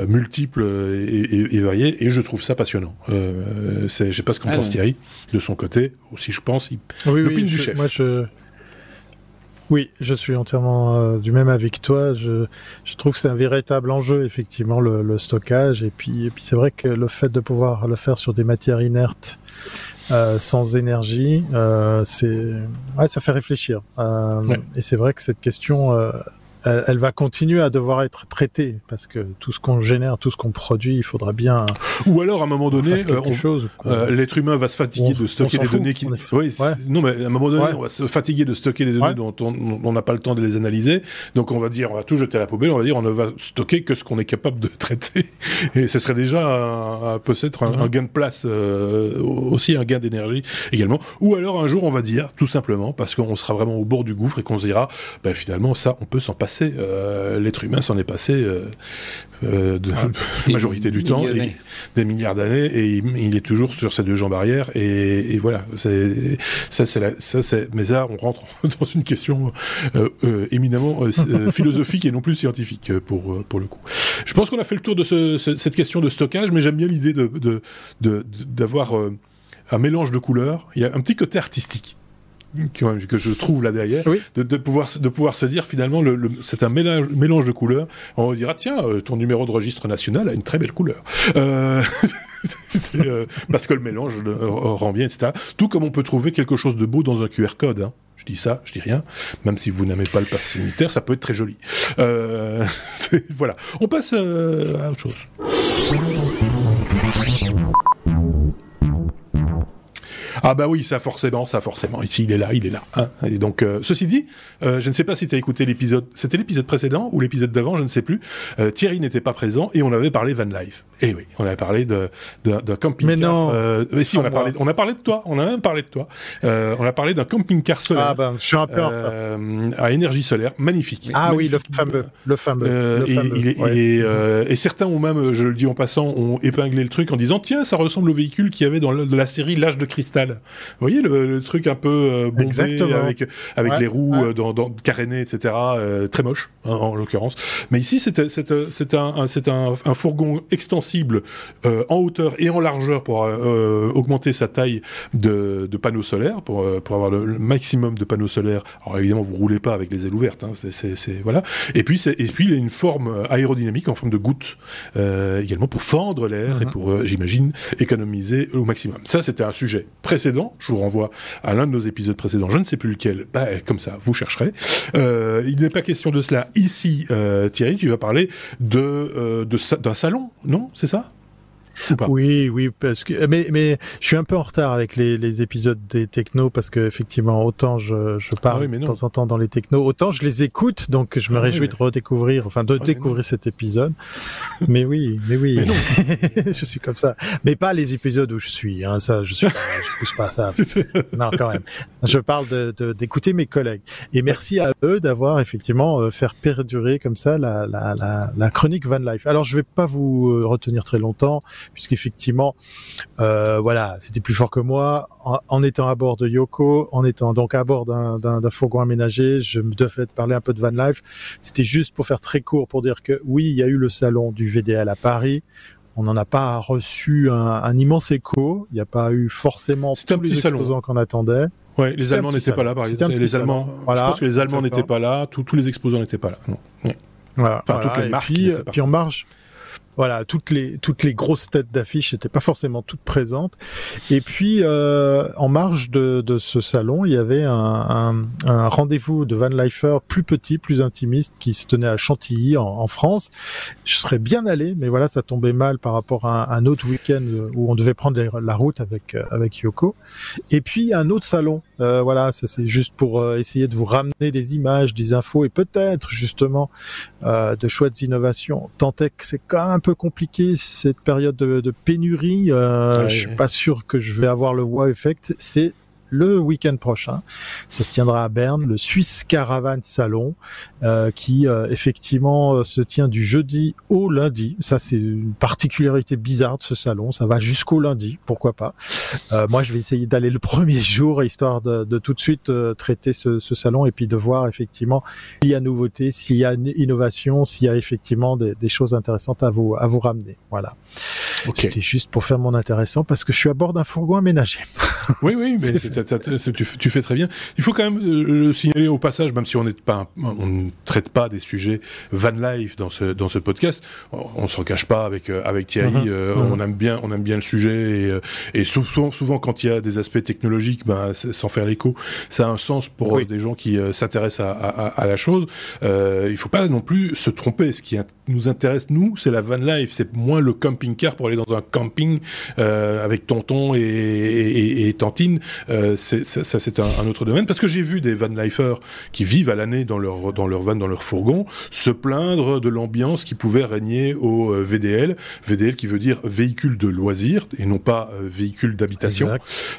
multiples et, et, variées et je trouve ça passionnant. Euh, je sais pas ce qu'en ah pense Thierry de son côté. Aussi je pense il, oui, oui, du chef. moi je oui, je suis entièrement euh, du même avec toi. Je, je trouve que c'est un véritable enjeu, effectivement, le, le stockage. Et puis, et puis c'est vrai que le fait de pouvoir le faire sur des matières inertes, euh, sans énergie, euh, c'est, ouais, ça fait réfléchir. Et c'est vrai que cette question, euh, elle, va continuer à devoir être traitée parce que tout ce qu'on génère, tout ce qu'on produit, il faudra bien. Ou alors à un moment donné, euh, l'être humain va se fatiguer de stocker des données qui. Oui, non, mais à un moment donné, on va se fatiguer de stocker des données dont on n'a pas le temps de les analyser. Donc on va dire, on va tout jeter à la poubelle. On va dire, on ne va stocker que ce qu'on est capable de traiter. Et ce serait déjà peut-être un, gain de place, euh, aussi un gain d'énergie également. Ou alors un jour, on va dire, tout simplement, parce qu'on sera vraiment au bord du gouffre et qu'on se dira, ben, finalement, ça, on peut s'en passer. Euh, l'être humain s'en est passé euh, euh, de, ah, la majorité du temps, des milliards d'années, et il, est toujours sur ses deux jambes arrière. Et, voilà, ça, c'est. Mais là, on rentre dans une question éminemment philosophique et non plus scientifique pour pour le coup. Je pense qu'on a fait le tour de ce, cette question de stockage, mais j'aime bien l'idée de d'avoir de, un mélange de couleurs. Il y a un petit côté artistique que je trouve là derrière, de, pouvoir, de pouvoir se dire finalement, le, c'est un mélange, mélange de couleurs. On dira, tiens, euh, ton numéro de registre national a une très belle couleur. Euh, euh, parce que le mélange rend bien, etc. Tout comme on peut trouver quelque chose de beau dans un QR code. Hein. Je dis ça, je dis rien. Même si vous n'aimez pas le pass sanitaire, ça peut être très joli. voilà. On passe à autre chose. Ah bah oui, ça forcément, ça forcément. Ici, il est là, il est là. Hein. Et donc, euh, ceci dit, euh, je ne sais pas si tu as écouté l'épisode. C'était l'épisode précédent ou l'épisode d'avant, je ne sais plus. Euh, Thierry n'était pas présent et on avait parlé van life. Et eh oui, on avait parlé de d'un camping. Mais non. mais si, on a parlé, on a parlé de toi. On a même parlé de toi. on a parlé d'un camping-car solaire. Ah ben, je suis un peu à énergie solaire, magnifique. Ah oui, le fameux, le fameux. Le fameux. Et, et, certains ont même, je le dis en passant, ont épinglé le truc en disant tiens, ça ressemble au véhicule qu'il y avait dans la série L'âge de cristal. Vous voyez le, truc un peu euh, bombé avec avec les roues euh, dans, dans, carénées, etc. Euh, très moche hein, en l'occurrence. Mais ici, c'est un c'est un, un, fourgon extensible en hauteur et en largeur pour augmenter sa taille de, de panneaux solaires pour pour avoir le, maximum de panneaux solaires. Alors évidemment, vous roulez pas avec les ailes ouvertes. Hein, c'est voilà. Et puis et puis il a une forme aérodynamique en forme de goutte également pour fendre l'air et mhm. pour j'imagine économiser au maximum. Ça, c'était un sujet précédent. Je vous renvoie à l'un de nos épisodes précédents, je ne sais plus lequel. Bah, comme ça, vous chercherez. Euh, il n'est pas question de cela ici, euh, Thierry. Tu vas parler de euh, d'un salon, non? C'est ça? Oui, oui, parce que mais mais je suis un peu en retard avec les, les épisodes des technos parce que effectivement autant je, je parle ah de temps en temps dans les technos, autant je les écoute, donc je me ah réjouis de redécouvrir, enfin de ah, découvrir cet épisode. mais oui, mais oui, je suis comme ça, mais pas les épisodes où je suis, hein, ça, je suis, je pousse pas ça. non, quand même. Je parle de d'écouter mes collègues et merci à eux d'avoir effectivement euh, faire perdurer comme ça la, la, la, la chronique Van Life. Alors je vais pas vous euh, retenir très longtemps puisqu'effectivement, euh, voilà, c'était plus fort que moi. En, étant à bord de Yoko, en étant donc à bord d'un fourgon aménagé, je me devais parler un peu de van life. C'était juste pour faire très court, pour dire que oui, il y a eu le salon du VDL à Paris. On n'en a pas reçu un, immense écho. Il n'y a pas eu forcément tous un les exposants qu'on attendait. Ouais, les Allemands n'étaient pas là, par exemple. Les Allemands, voilà, je pense que les Allemands n'étaient pas là, tous, les exposants n'étaient pas là. Voilà, enfin, toutes les marques. Puis, puis en marge, voilà, toutes les toutes les grosses têtes d'affiche n'étaient pas forcément toutes présentes. Et puis euh, en marge de, de ce salon, il y avait un, un, un rendez-vous de Van Lifer plus petit, plus intimiste, qui se tenait à Chantilly en, en, France. Je serais bien allé, mais voilà, ça tombait mal par rapport à un, autre week-end où on devait prendre la route avec avec Yoko. Et puis un autre salon. Euh, voilà, ça c'est juste pour euh, essayer de vous ramener des images, des infos et peut-être justement euh, de chouettes innovations. Tant est que c'est quand même peu compliqué cette période de, pénurie. Euh, je suis pas sûr que je vais avoir le wow effect. C'est le week-end prochain. Ça se tiendra à Berne, le Swiss Caravan Salon, euh, qui euh, effectivement euh, se tient du jeudi au lundi. Ça, c'est une particularité bizarre de ce salon. Ça va jusqu'au lundi, pourquoi pas. moi, je vais essayer d'aller le premier jour, histoire de, de tout de suite traiter ce, ce, salon et puis de voir effectivement s'il y a nouveauté, s'il y a innovation, s'il y a effectivement des, des, choses intéressantes à vous à vous ramener. Voilà. C'était juste pour faire mon intéressant parce que je suis à bord d'un fourgon aménagé. oui, oui, mais tu, fais très bien. Il faut quand même le signaler au passage, même si on pas, on ne traite pas des sujets van life dans ce dans ce podcast. On, se cache pas avec avec Thierry. Mhm. Mhm. On aime bien on aime bien le sujet et, et souvent souvent quand il y a des aspects technologiques, ben sans faire l'écho, ça a un sens pour des gens qui s'intéressent à, à, à, la chose. Euh, il faut pas non plus se tromper. Ce qui nous intéresse nous, c'est la van life. C'est moins le camping-car pour aller dans un camping euh, avec tonton et, et, et tantine. Euh, ça, c'est un, autre domaine. Parce que j'ai vu des van lifers qui vivent à l'année dans leur dans leur van, dans leur fourgon, se plaindre de l'ambiance qui pouvait régner au euh, VDL. VDL qui veut dire véhicule de loisir et non pas véhicule d'habitation.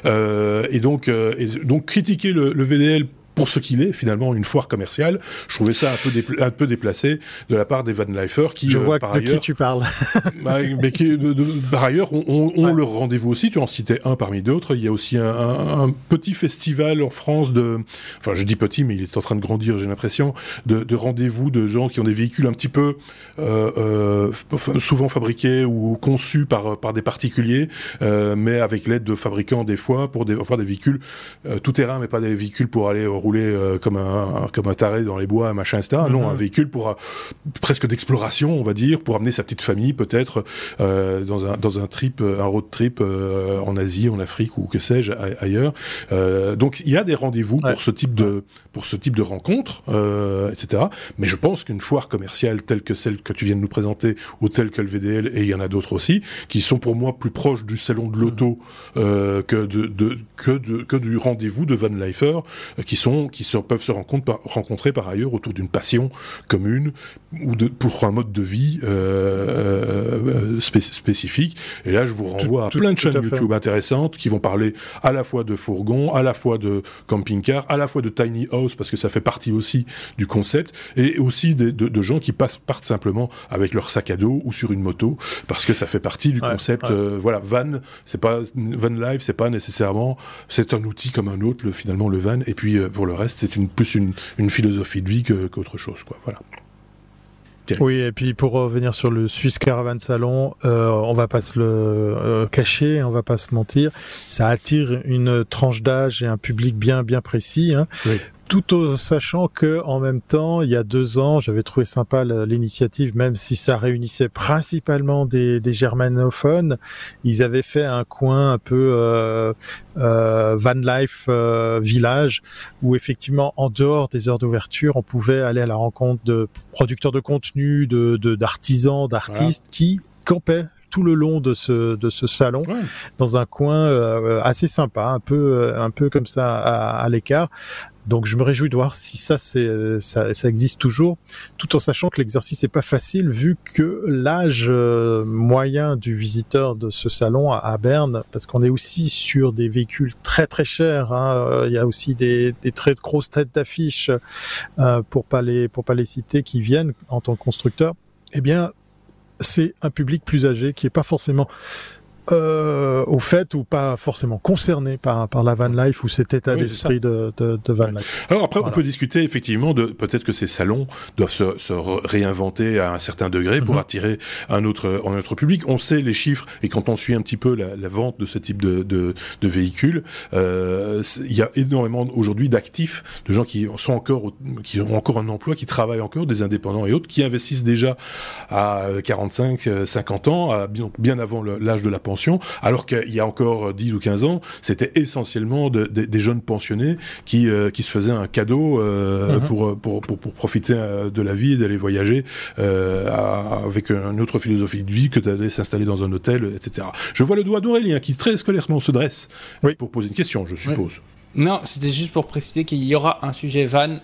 Et donc et donc critiquer le, le VDL pour ce qu'il est finalement une foire commerciale. Je trouvais ça un peu, un peu déplacé de la part des Van Leifer qui, Je euh, vois par de ailleurs, qui tu parles. bah, mais qui, de, par ailleurs, ont on, leur rendez-vous aussi. Tu en citais un parmi d'autres. Il y a aussi un, un, petit festival en France de, enfin, je dis petit, mais il est en train de grandir, j'ai l'impression, de, de rendez-vous de gens qui ont des véhicules un petit peu euh, euh, souvent fabriqués ou conçus par par des particuliers, euh, mais avec l'aide de fabricants des fois pour des, enfin, des véhicules tout terrain, mais pas des véhicules pour aller rouler euh, comme un comme un taré dans les bois, machin, etc. Non, mhm. un véhicule pour euh, presque d'exploration, on va dire, pour amener sa petite famille peut-être euh, dans un dans un trip, un road trip en Asie, en Afrique ou que sais-je ailleurs. donc il y a des rendez-vous pour ce type de pour ce type de rencontres, etc. Mais je pense qu'une foire commerciale telle que celle que tu viens de nous présenter ou telle que le VDL et il y en a d'autres aussi qui sont pour moi plus proches du salon de l'auto mhm. que de, de, que de que du rendez-vous de Van Leifer qui sont qui peuvent se rencontrer par ailleurs autour d'une passion commune ou de, pour un mode de vie euh, euh, spécifique. Et là, je vous renvoie à plein de chaînes YouTube intéressantes qui vont parler à la fois de fourgon, à la fois de camping-car, à la fois de tiny house parce que ça fait partie aussi du concept, et aussi de, de, gens qui passent, partent simplement avec leur sac à dos ou sur une moto parce que ça fait partie du concept. Euh, voilà, van, c'est pas van life, c'est pas nécessairement, c'est un outil comme un autre, le, finalement le van. Et puis pour le reste, c'est une, plus une, une, philosophie de vie qu'autre chose, quoi. Voilà. Oui, et puis pour revenir sur le Swiss Caravan Salon, euh, on va pas se le euh, cacher, on va pas se mentir, ça attire une tranche d'âge et un public bien bien précis. Hein. Oui tout en sachant que en même temps, il y a deux ans, j'avais trouvé sympa l'initiative, même si ça réunissait principalement des, des, germanophones. Ils avaient fait un coin un peu euh, euh, van life euh, village, où effectivement, en dehors des heures d'ouverture, on pouvait aller à la rencontre de producteurs de contenu, de d'artisans, d'artistes qui campaient tout le long de ce de ce salon dans un coin euh, assez sympa un peu un peu comme ça à, à l'écart donc je me réjouis de voir si ça ça, ça, existe toujours, tout en sachant que l'exercice n'est pas facile vu que l'âge euh, moyen du visiteur de ce salon à, Berne, parce qu'on est aussi sur des véhicules très très chers. Hein, euh, il y a aussi des, des très grosses têtes d'affiches euh, pour pas les pour pas les citer qui viennent en tant que constructeur. Eh bien, c'est un public plus âgé qui est pas forcément euh, au fait ou pas forcément concerné par, par la van life ou cet état d'esprit de, de, de, van life. Alors après, on peut discuter effectivement de peut-être que ces salons doivent se, se réinventer à un certain degré pour mhm. attirer un autre, un autre public. On sait les chiffres et quand on suit un petit peu la, la vente de ce type de, de, de véhicules, euh, il y a énormément aujourd'hui d'actifs, de gens qui sont encore, qui ont encore un emploi, qui travaillent encore, des indépendants et autres, qui investissent déjà à 45, 50 ans, à bien, bien avant l'âge de la pension alors qu'il y a encore 10 ou 15 ans, c'était essentiellement des jeunes pensionnés qui, euh, qui se faisaient un cadeau euh, mhm. pour, pour, pour, pour, profiter euh, de la vie et d'aller voyager avec une autre philosophie de vie que d'aller s'installer dans un hôtel, etc. Je vois le doigt d'Aurélien qui très scolairement se dresse pour poser une question, je suppose. Non, c'était juste pour préciser qu'il y aura un sujet van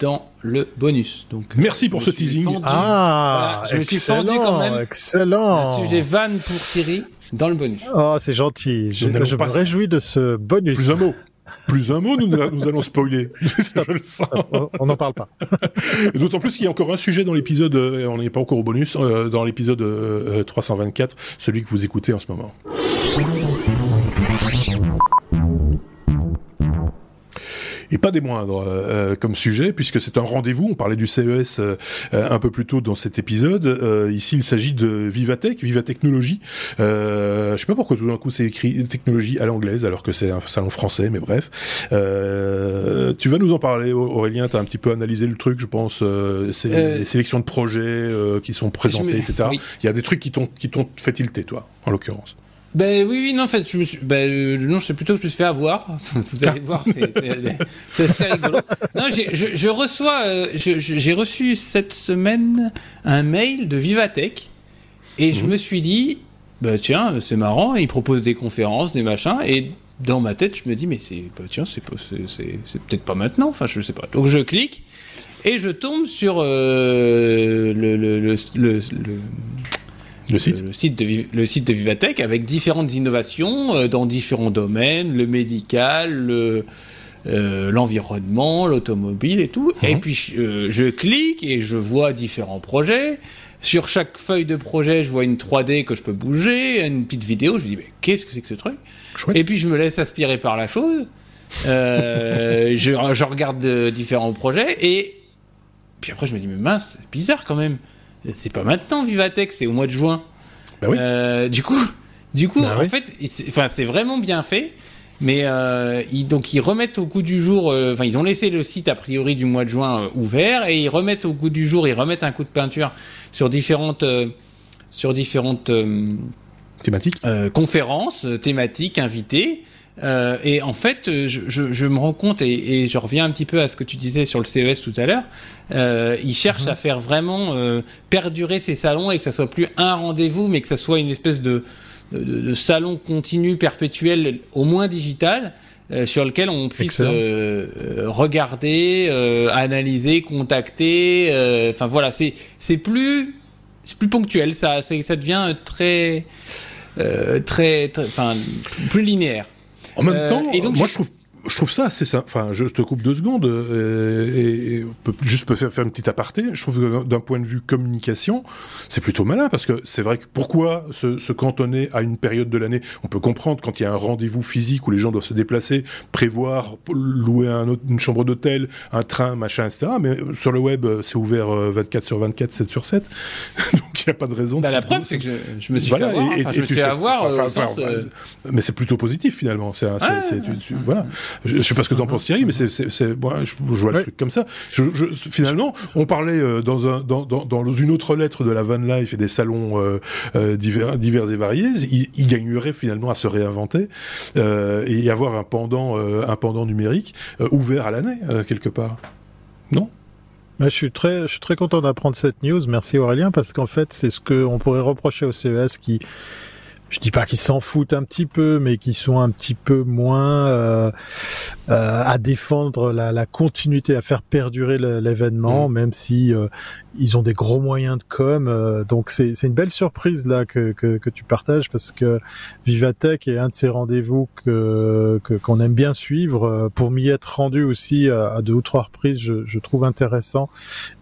dans le bonus. Donc, Merci pour ce teasing. ah, je me suis fendu quand même. Excellent. Le sujet van pour Thierry dans le bonus. Oh, c'est gentil. Je, me réjouis de ce bonus. Plus un mot. Plus un mot, nous, nous allons spoiler. je le sens. On n'en parle pas. D'autant plus qu'il y a encore un sujet dans l'épisode, euh, on n'est pas encore au bonus, euh, dans l'épisode 324, euh, celui que vous écoutez en ce moment. Et pas des moindres comme sujet, puisque c'est un rendez-vous. On parlait du CES un peu plus tôt dans cet épisode. ici, il s'agit de Vivatech, Vivatechnologie. Euh, je sais pas pourquoi tout d'un coup c'est écrit technologie à l'anglaise alors que c'est un salon français, mais bref. tu vas nous en parler, Aurélien. Tu as un petit peu analysé le truc, je pense. c'est les sélections de projets qui sont présentés, etc. Il y a des trucs qui t'ont qui t'ont fait tilter, toi, en l'occurrence. Ben oui, oui, non, en fait, je me suis, ben, euh, non, c'est plutôt que je me suis fait avoir. Vous allez voir, c'est assez rigolo. Non, je, je, reçois, euh, j'ai reçu cette semaine un mail de Vivatech et je mhm. me suis dit, bah tiens, c'est marrant, ils proposent des conférences, des machins, et dans ma tête, je me dis, mais c'est, bah, tiens, c'est peut-être pas maintenant, enfin, je sais pas. Donc je clique et je tombe sur euh, le, le, le, le le site. Le, site de, le site de Vivatech avec différentes innovations euh, dans différents domaines, le médical, euh, l'environnement, l'automobile et tout. Et mhm. puis euh, je clique et je vois différents projets. Sur chaque feuille de projet, je vois une 3D que je peux bouger, une petite vidéo. Je me dis, mais qu'est-ce que c'est que ce truc? Et puis je me laisse aspirer par la chose. je, je, regarde différents projets et puis après je me dis, mais mince, c'est bizarre quand même. C'est pas maintenant Vivatech, c'est au mois de juin. Bah oui. Euh, du coup, du coup, bah en fait, enfin, c'est vraiment bien fait. Mais euh, ils, donc ils remettent au goût du jour, euh, enfin ils ont laissé le site a priori du mois de juin ouvert et ils remettent au goût du jour, ils remettent un coup de peinture sur différentes, sur différentes thématiques, conférences thématiques invitées. Euh, et en fait, euh, je, me rends compte, et, je reviens un petit peu à ce que tu disais sur le CES tout à l'heure, euh, ils cherchent mhm. à faire vraiment perdurer ces salons et que ça soit plus un rendez-vous, mais que ça soit une espèce de, salon continu, perpétuel, au moins digital. sur lequel on puisse regarder, analyser, contacter. Enfin voilà, c'est c'est plus c'est plus ponctuel. Ça ça devient très très enfin plus linéaire. En même euh, temps, moi je trouve je trouve ça assez ça. Enfin, je te coupe deux secondes euh, et, et juste peut faire, faire une petite aparté. Je trouve que d'un point de vue communication, c'est plutôt malin parce que c'est vrai que pourquoi se, se, cantonner à une période de l'année? On peut comprendre quand il y a un rendez-vous physique où les gens doivent se déplacer, prévoir, louer un autre, une chambre d'hôtel, un train, machin, etc. Mais sur le web, c'est ouvert 24 euh, sur 24, 7 sur 7. Donc il n'y a pas de raison. Bah, la preuve, c'est que je, je, me suis fait avoir. Et, je me suis fait avoir. Euh, mais c'est plutôt positif finalement. C'est, voilà. Je, sais pas ce que tu en penses Thierry, mais c'est, c'est, bon, je, vois le truc comme ça. finalement, on parlait euh, dans, un, dans, dans, dans, une autre lettre de la van life et des salons euh, euh, divers, divers et variés. Il, il, gagnerait finalement à se réinventer euh, et avoir un pendant, un pendant numérique ouvert à l'année quelque part. Non? Je suis très, je suis très content d'apprendre cette news. Merci Aurélien, parce qu'en fait, c'est ce qu'on pourrait reprocher au CES qui je dis pas qu'ils s'en foutent un petit peu, mais qui sont un petit peu moins euh, euh, à défendre la, la, continuité, à faire perdurer l'événement, mm. même si euh, ils ont des gros moyens de com. Euh, donc c'est une belle surprise là que, que, que, tu partages parce que Vivatech est un de ces rendez-vous que qu'on aime bien suivre. Euh, pour m'y être rendu aussi à, deux ou trois reprises, je, je trouve intéressant.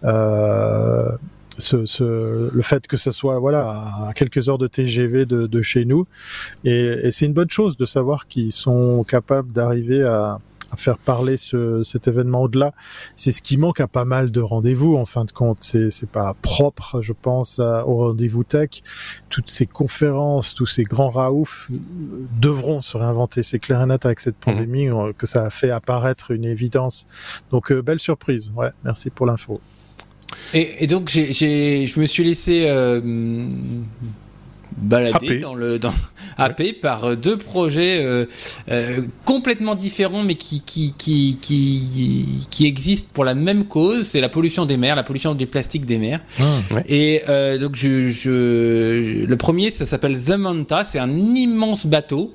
Euh, ce, ce, le fait que ce soit voilà à quelques heures de TGV de, de chez nous et, et c'est une bonne chose de savoir qu'ils sont capables d'arriver à, à, faire parler ce, cet événement au-delà. C'est ce qui manque à pas mal de rendez-vous en fin de compte. C'est c'est pas propre, je pense, au rendez-vous tech. Toutes ces conférences, tous ces grands raoufs devront se réinventer. C'est clair et net avec cette mmh. pandémie euh, que ça a fait apparaître une évidence. Donc euh, belle surprise. Ouais, merci pour l'info. Et, donc, je me suis laissé euh, balader dans le dans, par euh, deux projets euh, complètement différents, mais qui qui, qui, qui, qui existent pour la même cause. C'est la pollution des mers, la pollution du plastique des mers. Ah, et donc, je, je, le premier, ça s'appelle The Manta. C'est un immense bateau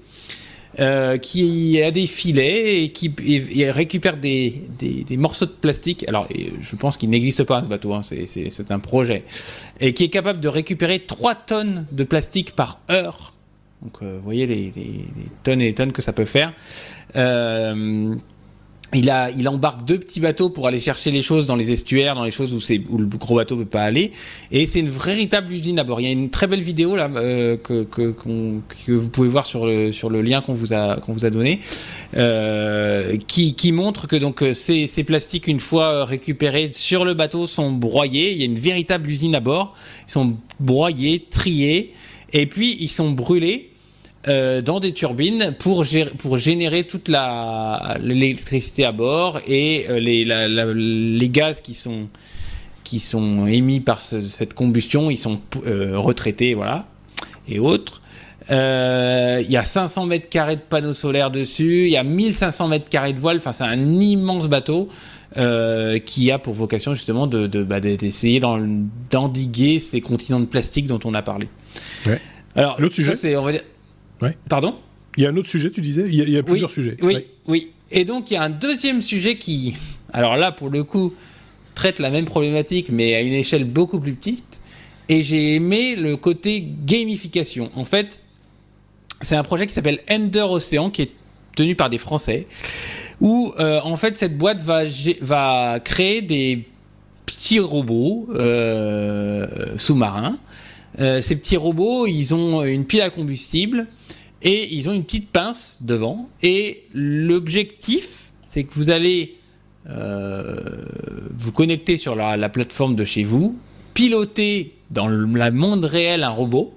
euh, qui a des filets et qui récupère des, des, morceaux de plastique. Alors, je pense qu'il n'existe pas ce bateau, hein, c'est un projet. Et qui est capable de récupérer 3 tonnes de plastique par heure. Donc, euh, vous voyez les, les, tonnes et les tonnes que ça peut faire. Euh, il, embarque deux petits bateaux pour aller chercher les choses dans les estuaires, dans les choses où, où le gros bateau peut pas aller. Et c'est une véritable usine à bord. Il y a une très belle vidéo là euh, que, que, vous pouvez voir sur le, lien qu'on vous a, donné, euh, qui, montre que donc ces, ces plastiques, une fois récupérés sur le bateau, sont broyés. Il y a une véritable usine à bord. Ils sont broyés, triés, et puis ils sont brûlés euh, dans des turbines pour, pour générer toute l'électricité à bord et euh, les, les, gaz qui sont, qui sont émis par cette combustion, ils sont euh, retraités, voilà, et autres. Il y a 500 mètres carrés de panneaux solaires dessus, il y a 1500 mètres carrés de voile, enfin c'est un immense bateau qui a pour vocation justement de, de bah, d'essayer d'endiguer ces continents de plastique dont on a parlé. Ouais. Alors, l'autre sujet, c'est on va dire Pardon? Il y a un autre sujet, tu disais? Il y a, plusieurs sujets. Oui, oui. Et donc, il y a un deuxième sujet qui, alors là, pour le coup, traite la même problématique, mais à une échelle beaucoup plus petite. Et j'ai aimé le côté gamification. En fait, c'est un projet qui s'appelle Ender Ocean, qui est tenu par des Français, où, euh, en fait, cette boîte va, va créer des petits robots euh, sous-marins. Euh, ces petits robots, ils ont une pile à combustible et ils ont une petite pince devant. Et l'objectif, c'est que vous allez euh, vous connecter sur la, plateforme de chez vous, piloter dans le, monde réel un robot,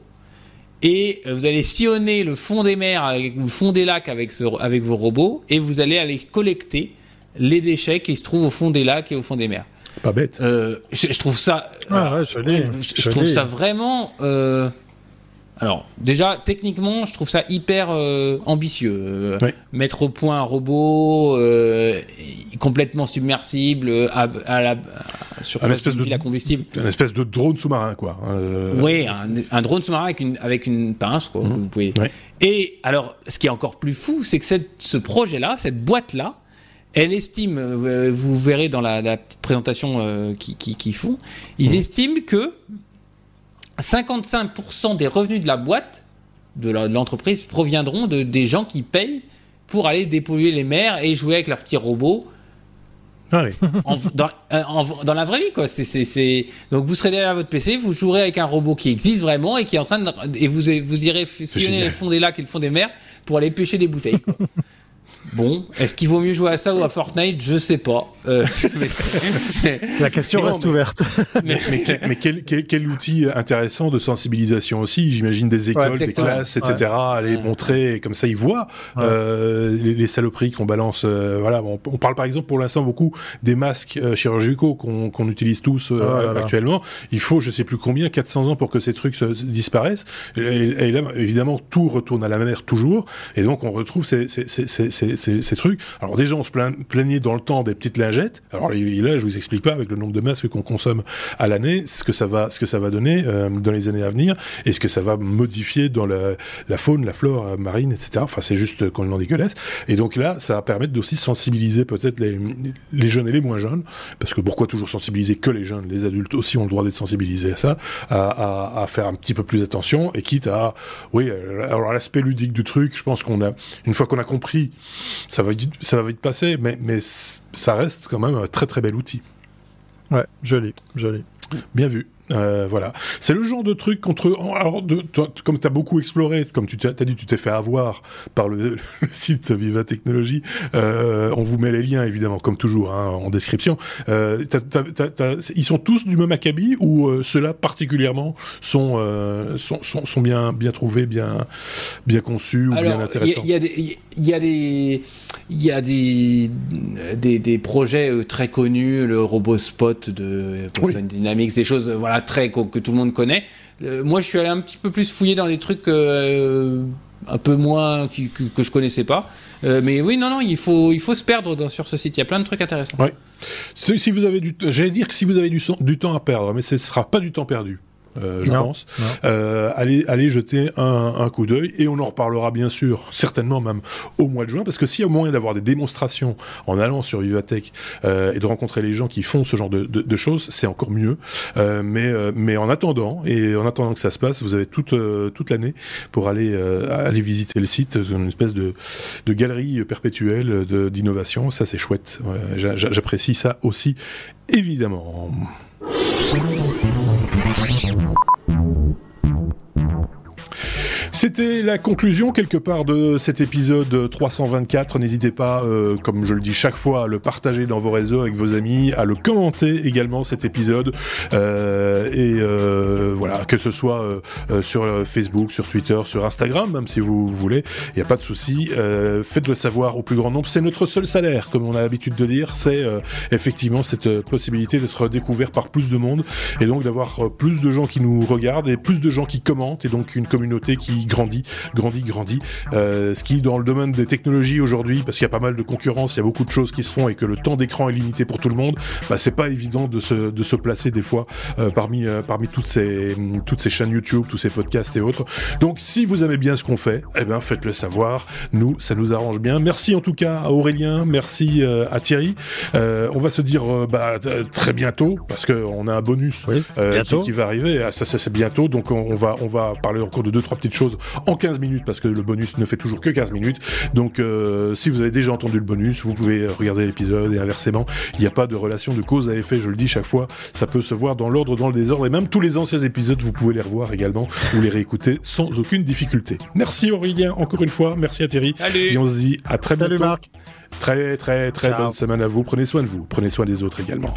et vous allez sillonner le fond des mers avec, ou le fond des lacs avec, avec vos robots, et vous allez aller collecter les déchets qui se trouvent au fond des lacs et au fond des mers. Pas bête. Euh, je, trouve ça. Ah, je, je, trouve ça vraiment. Euh, alors, déjà, techniquement, je trouve ça hyper euh, ambitieux. Mettre au point un robot complètement submersible à, la, sur un espèce de la combustible. Un espèce de drone sous-marin, quoi. Oui, un, drone sous-marin avec une, avec une pince, quoi. Mmh. Vous pouvez... Et alors, ce qui est encore plus fou, c'est que cette, ce projet-là, cette boîte-là, elle estime, euh, vous verrez dans la, petite présentation euh, qu'ils font, ils mmh. estiment que 55% des revenus de la boîte, de l'entreprise, proviendront de, des gens qui payent pour aller dépolluer les mers et jouer avec leurs petits robots. Ah euh, dans, la vraie vie, quoi. Donc vous serez derrière votre PC, vous jouerez avec un robot qui existe vraiment et qui est en train de. Et vous, vous irez sillonner le fond des lacs et le fond des mers pour aller pêcher des bouteilles. Bon, est-ce qu'il vaut mieux jouer à ça ou à Fortnite? Je sais pas. Euh, La question reste ouverte. Mais, quel, quel, outil intéressant de sensibilisation aussi. J'imagine des écoles, des classes, etc. Aller montrer, comme ça ils voient euh, les, saloperies qu'on balance. Euh, voilà, on, parle par exemple pour l'instant beaucoup des masques chirurgicaux qu'on utilise tous ah, actuellement. Il faut, je sais plus combien, 400 ans pour que ces trucs disparaissent. Et, là, évidemment, tout retourne à la mer toujours. Et donc on retrouve ces, ces, ces ces, trucs. Alors déjà, on se plaignait dans le temps des petites lingettes. Alors là, je vous explique pas avec le nombre de masques qu'on consomme à l'année, ce que ça va, ce que ça va donner euh, dans les années à venir et ce que ça va modifier dans la, faune, la flore euh, marine, etc. Enfin, c'est juste complètement dégueulasse. Et donc là, ça va permettre d'aussi sensibiliser peut-être les, jeunes et les moins jeunes, parce que pourquoi toujours sensibiliser que les jeunes? Les adultes aussi ont le droit d'être sensibilisés à ça, à, à, à, faire un petit peu plus attention et quitte à, oui, alors l'aspect ludique du truc, je pense qu'on a, une fois qu'on a compris ça va vite, ça va vite passer, mais, mais ça reste quand même un très très bel outil. Ouais, joli, joli. Bien vu. Euh, voilà. C'est le genre de truc contre. Alors, de, comme tu as beaucoup exploré, comme tu t'as dit, tu t'es fait avoir par le, site Viva Technologie. Euh, on vous met les liens évidemment, comme toujours, hein, en description. Euh, ils sont tous du même acabit ou euh, ceux-là particulièrement sont, euh, sont, sont, sont, bien, bien trouvés, bien, bien conçus ou bien intéressants? Il y, a des, il y a des, il y a des, des, des projets très connus, le RoboSpot de Boston Dynamics, des choses, voilà très que, tout le monde connaît. Euh, moi, je suis allé un petit peu plus fouiller dans les trucs euh, un peu moins que, que, je connaissais pas. Euh, mais oui, non, non, il faut, il faut se perdre sur ce site. Il y a plein de trucs intéressants. Si, vous avez du, j'allais dire que si vous avez du, du temps à perdre, mais ce sera pas du temps perdu. Je pense. allez, allez jeter un, un coup d'œil et on en reparlera bien sûr, certainement même au mois de juin, parce que s'il y a moyen d'avoir des démonstrations en allant sur Vivatech et de rencontrer les gens qui font ce genre de, de, de choses, c'est encore mieux. mais, mais en attendant, et en attendant que ça se passe, vous avez toute, toute l'année pour aller, aller visiter le site, une espèce de, de galerie perpétuelle d'innovation. Ça, c'est chouette. J'apprécie ça aussi, évidemment. もう。C'était la conclusion quelque part de cet épisode 324. N'hésitez pas, euh, comme je le dis chaque fois, à le partager dans vos réseaux avec vos amis, à le commenter également cet épisode. Euh, et euh, voilà, que ce soit sur Facebook, sur Twitter, sur Instagram, même si vous voulez, il n'y a pas de souci. Faites-le savoir au plus grand nombre. C'est notre seul salaire, comme on a l'habitude de dire. C'est effectivement cette possibilité d'être découvert par plus de monde et donc d'avoir plus de gens qui nous regardent et plus de gens qui commentent et donc une communauté qui grandit, grandit, grandit. Euh, ce qui, dans le domaine des technologies aujourd'hui, parce qu'il y a pas mal de concurrence, il y a beaucoup de choses qui se font et que le temps d'écran est limité pour tout le monde, bah, c'est pas évident de se, de se placer des fois euh, parmi, euh, parmi toutes ces, toutes ces chaînes YouTube, tous ces podcasts et autres. Donc, si vous aimez bien ce qu'on fait, eh ben, faites-le savoir. Nous, ça nous arrange bien. Merci en tout cas à Aurélien, merci euh, à Thierry. Euh, on va se dire bah, très bientôt parce qu'on a un bonus qui, qui, va arriver. Ah, ça, ça c'est bientôt. Donc, on, on va, on va parler encore de deux, trois petites choses en 15 minutes parce que le bonus ne fait toujours que 15 minutes. Donc euh, si vous avez déjà entendu le bonus, vous pouvez regarder l'épisode et inversement. Il n'y a pas de relation de cause à effet, je le dis chaque fois. Ça peut se voir dans l'ordre, dans le désordre et même tous les anciens épisodes, vous pouvez les revoir également ou les réécouter sans aucune difficulté. Merci Aurélien, encore une fois. Merci à Thierry. Et on se dit à très Salut bientôt. Marc. Très très très bonne semaine à vous. Prenez soin de vous. Prenez soin des autres également.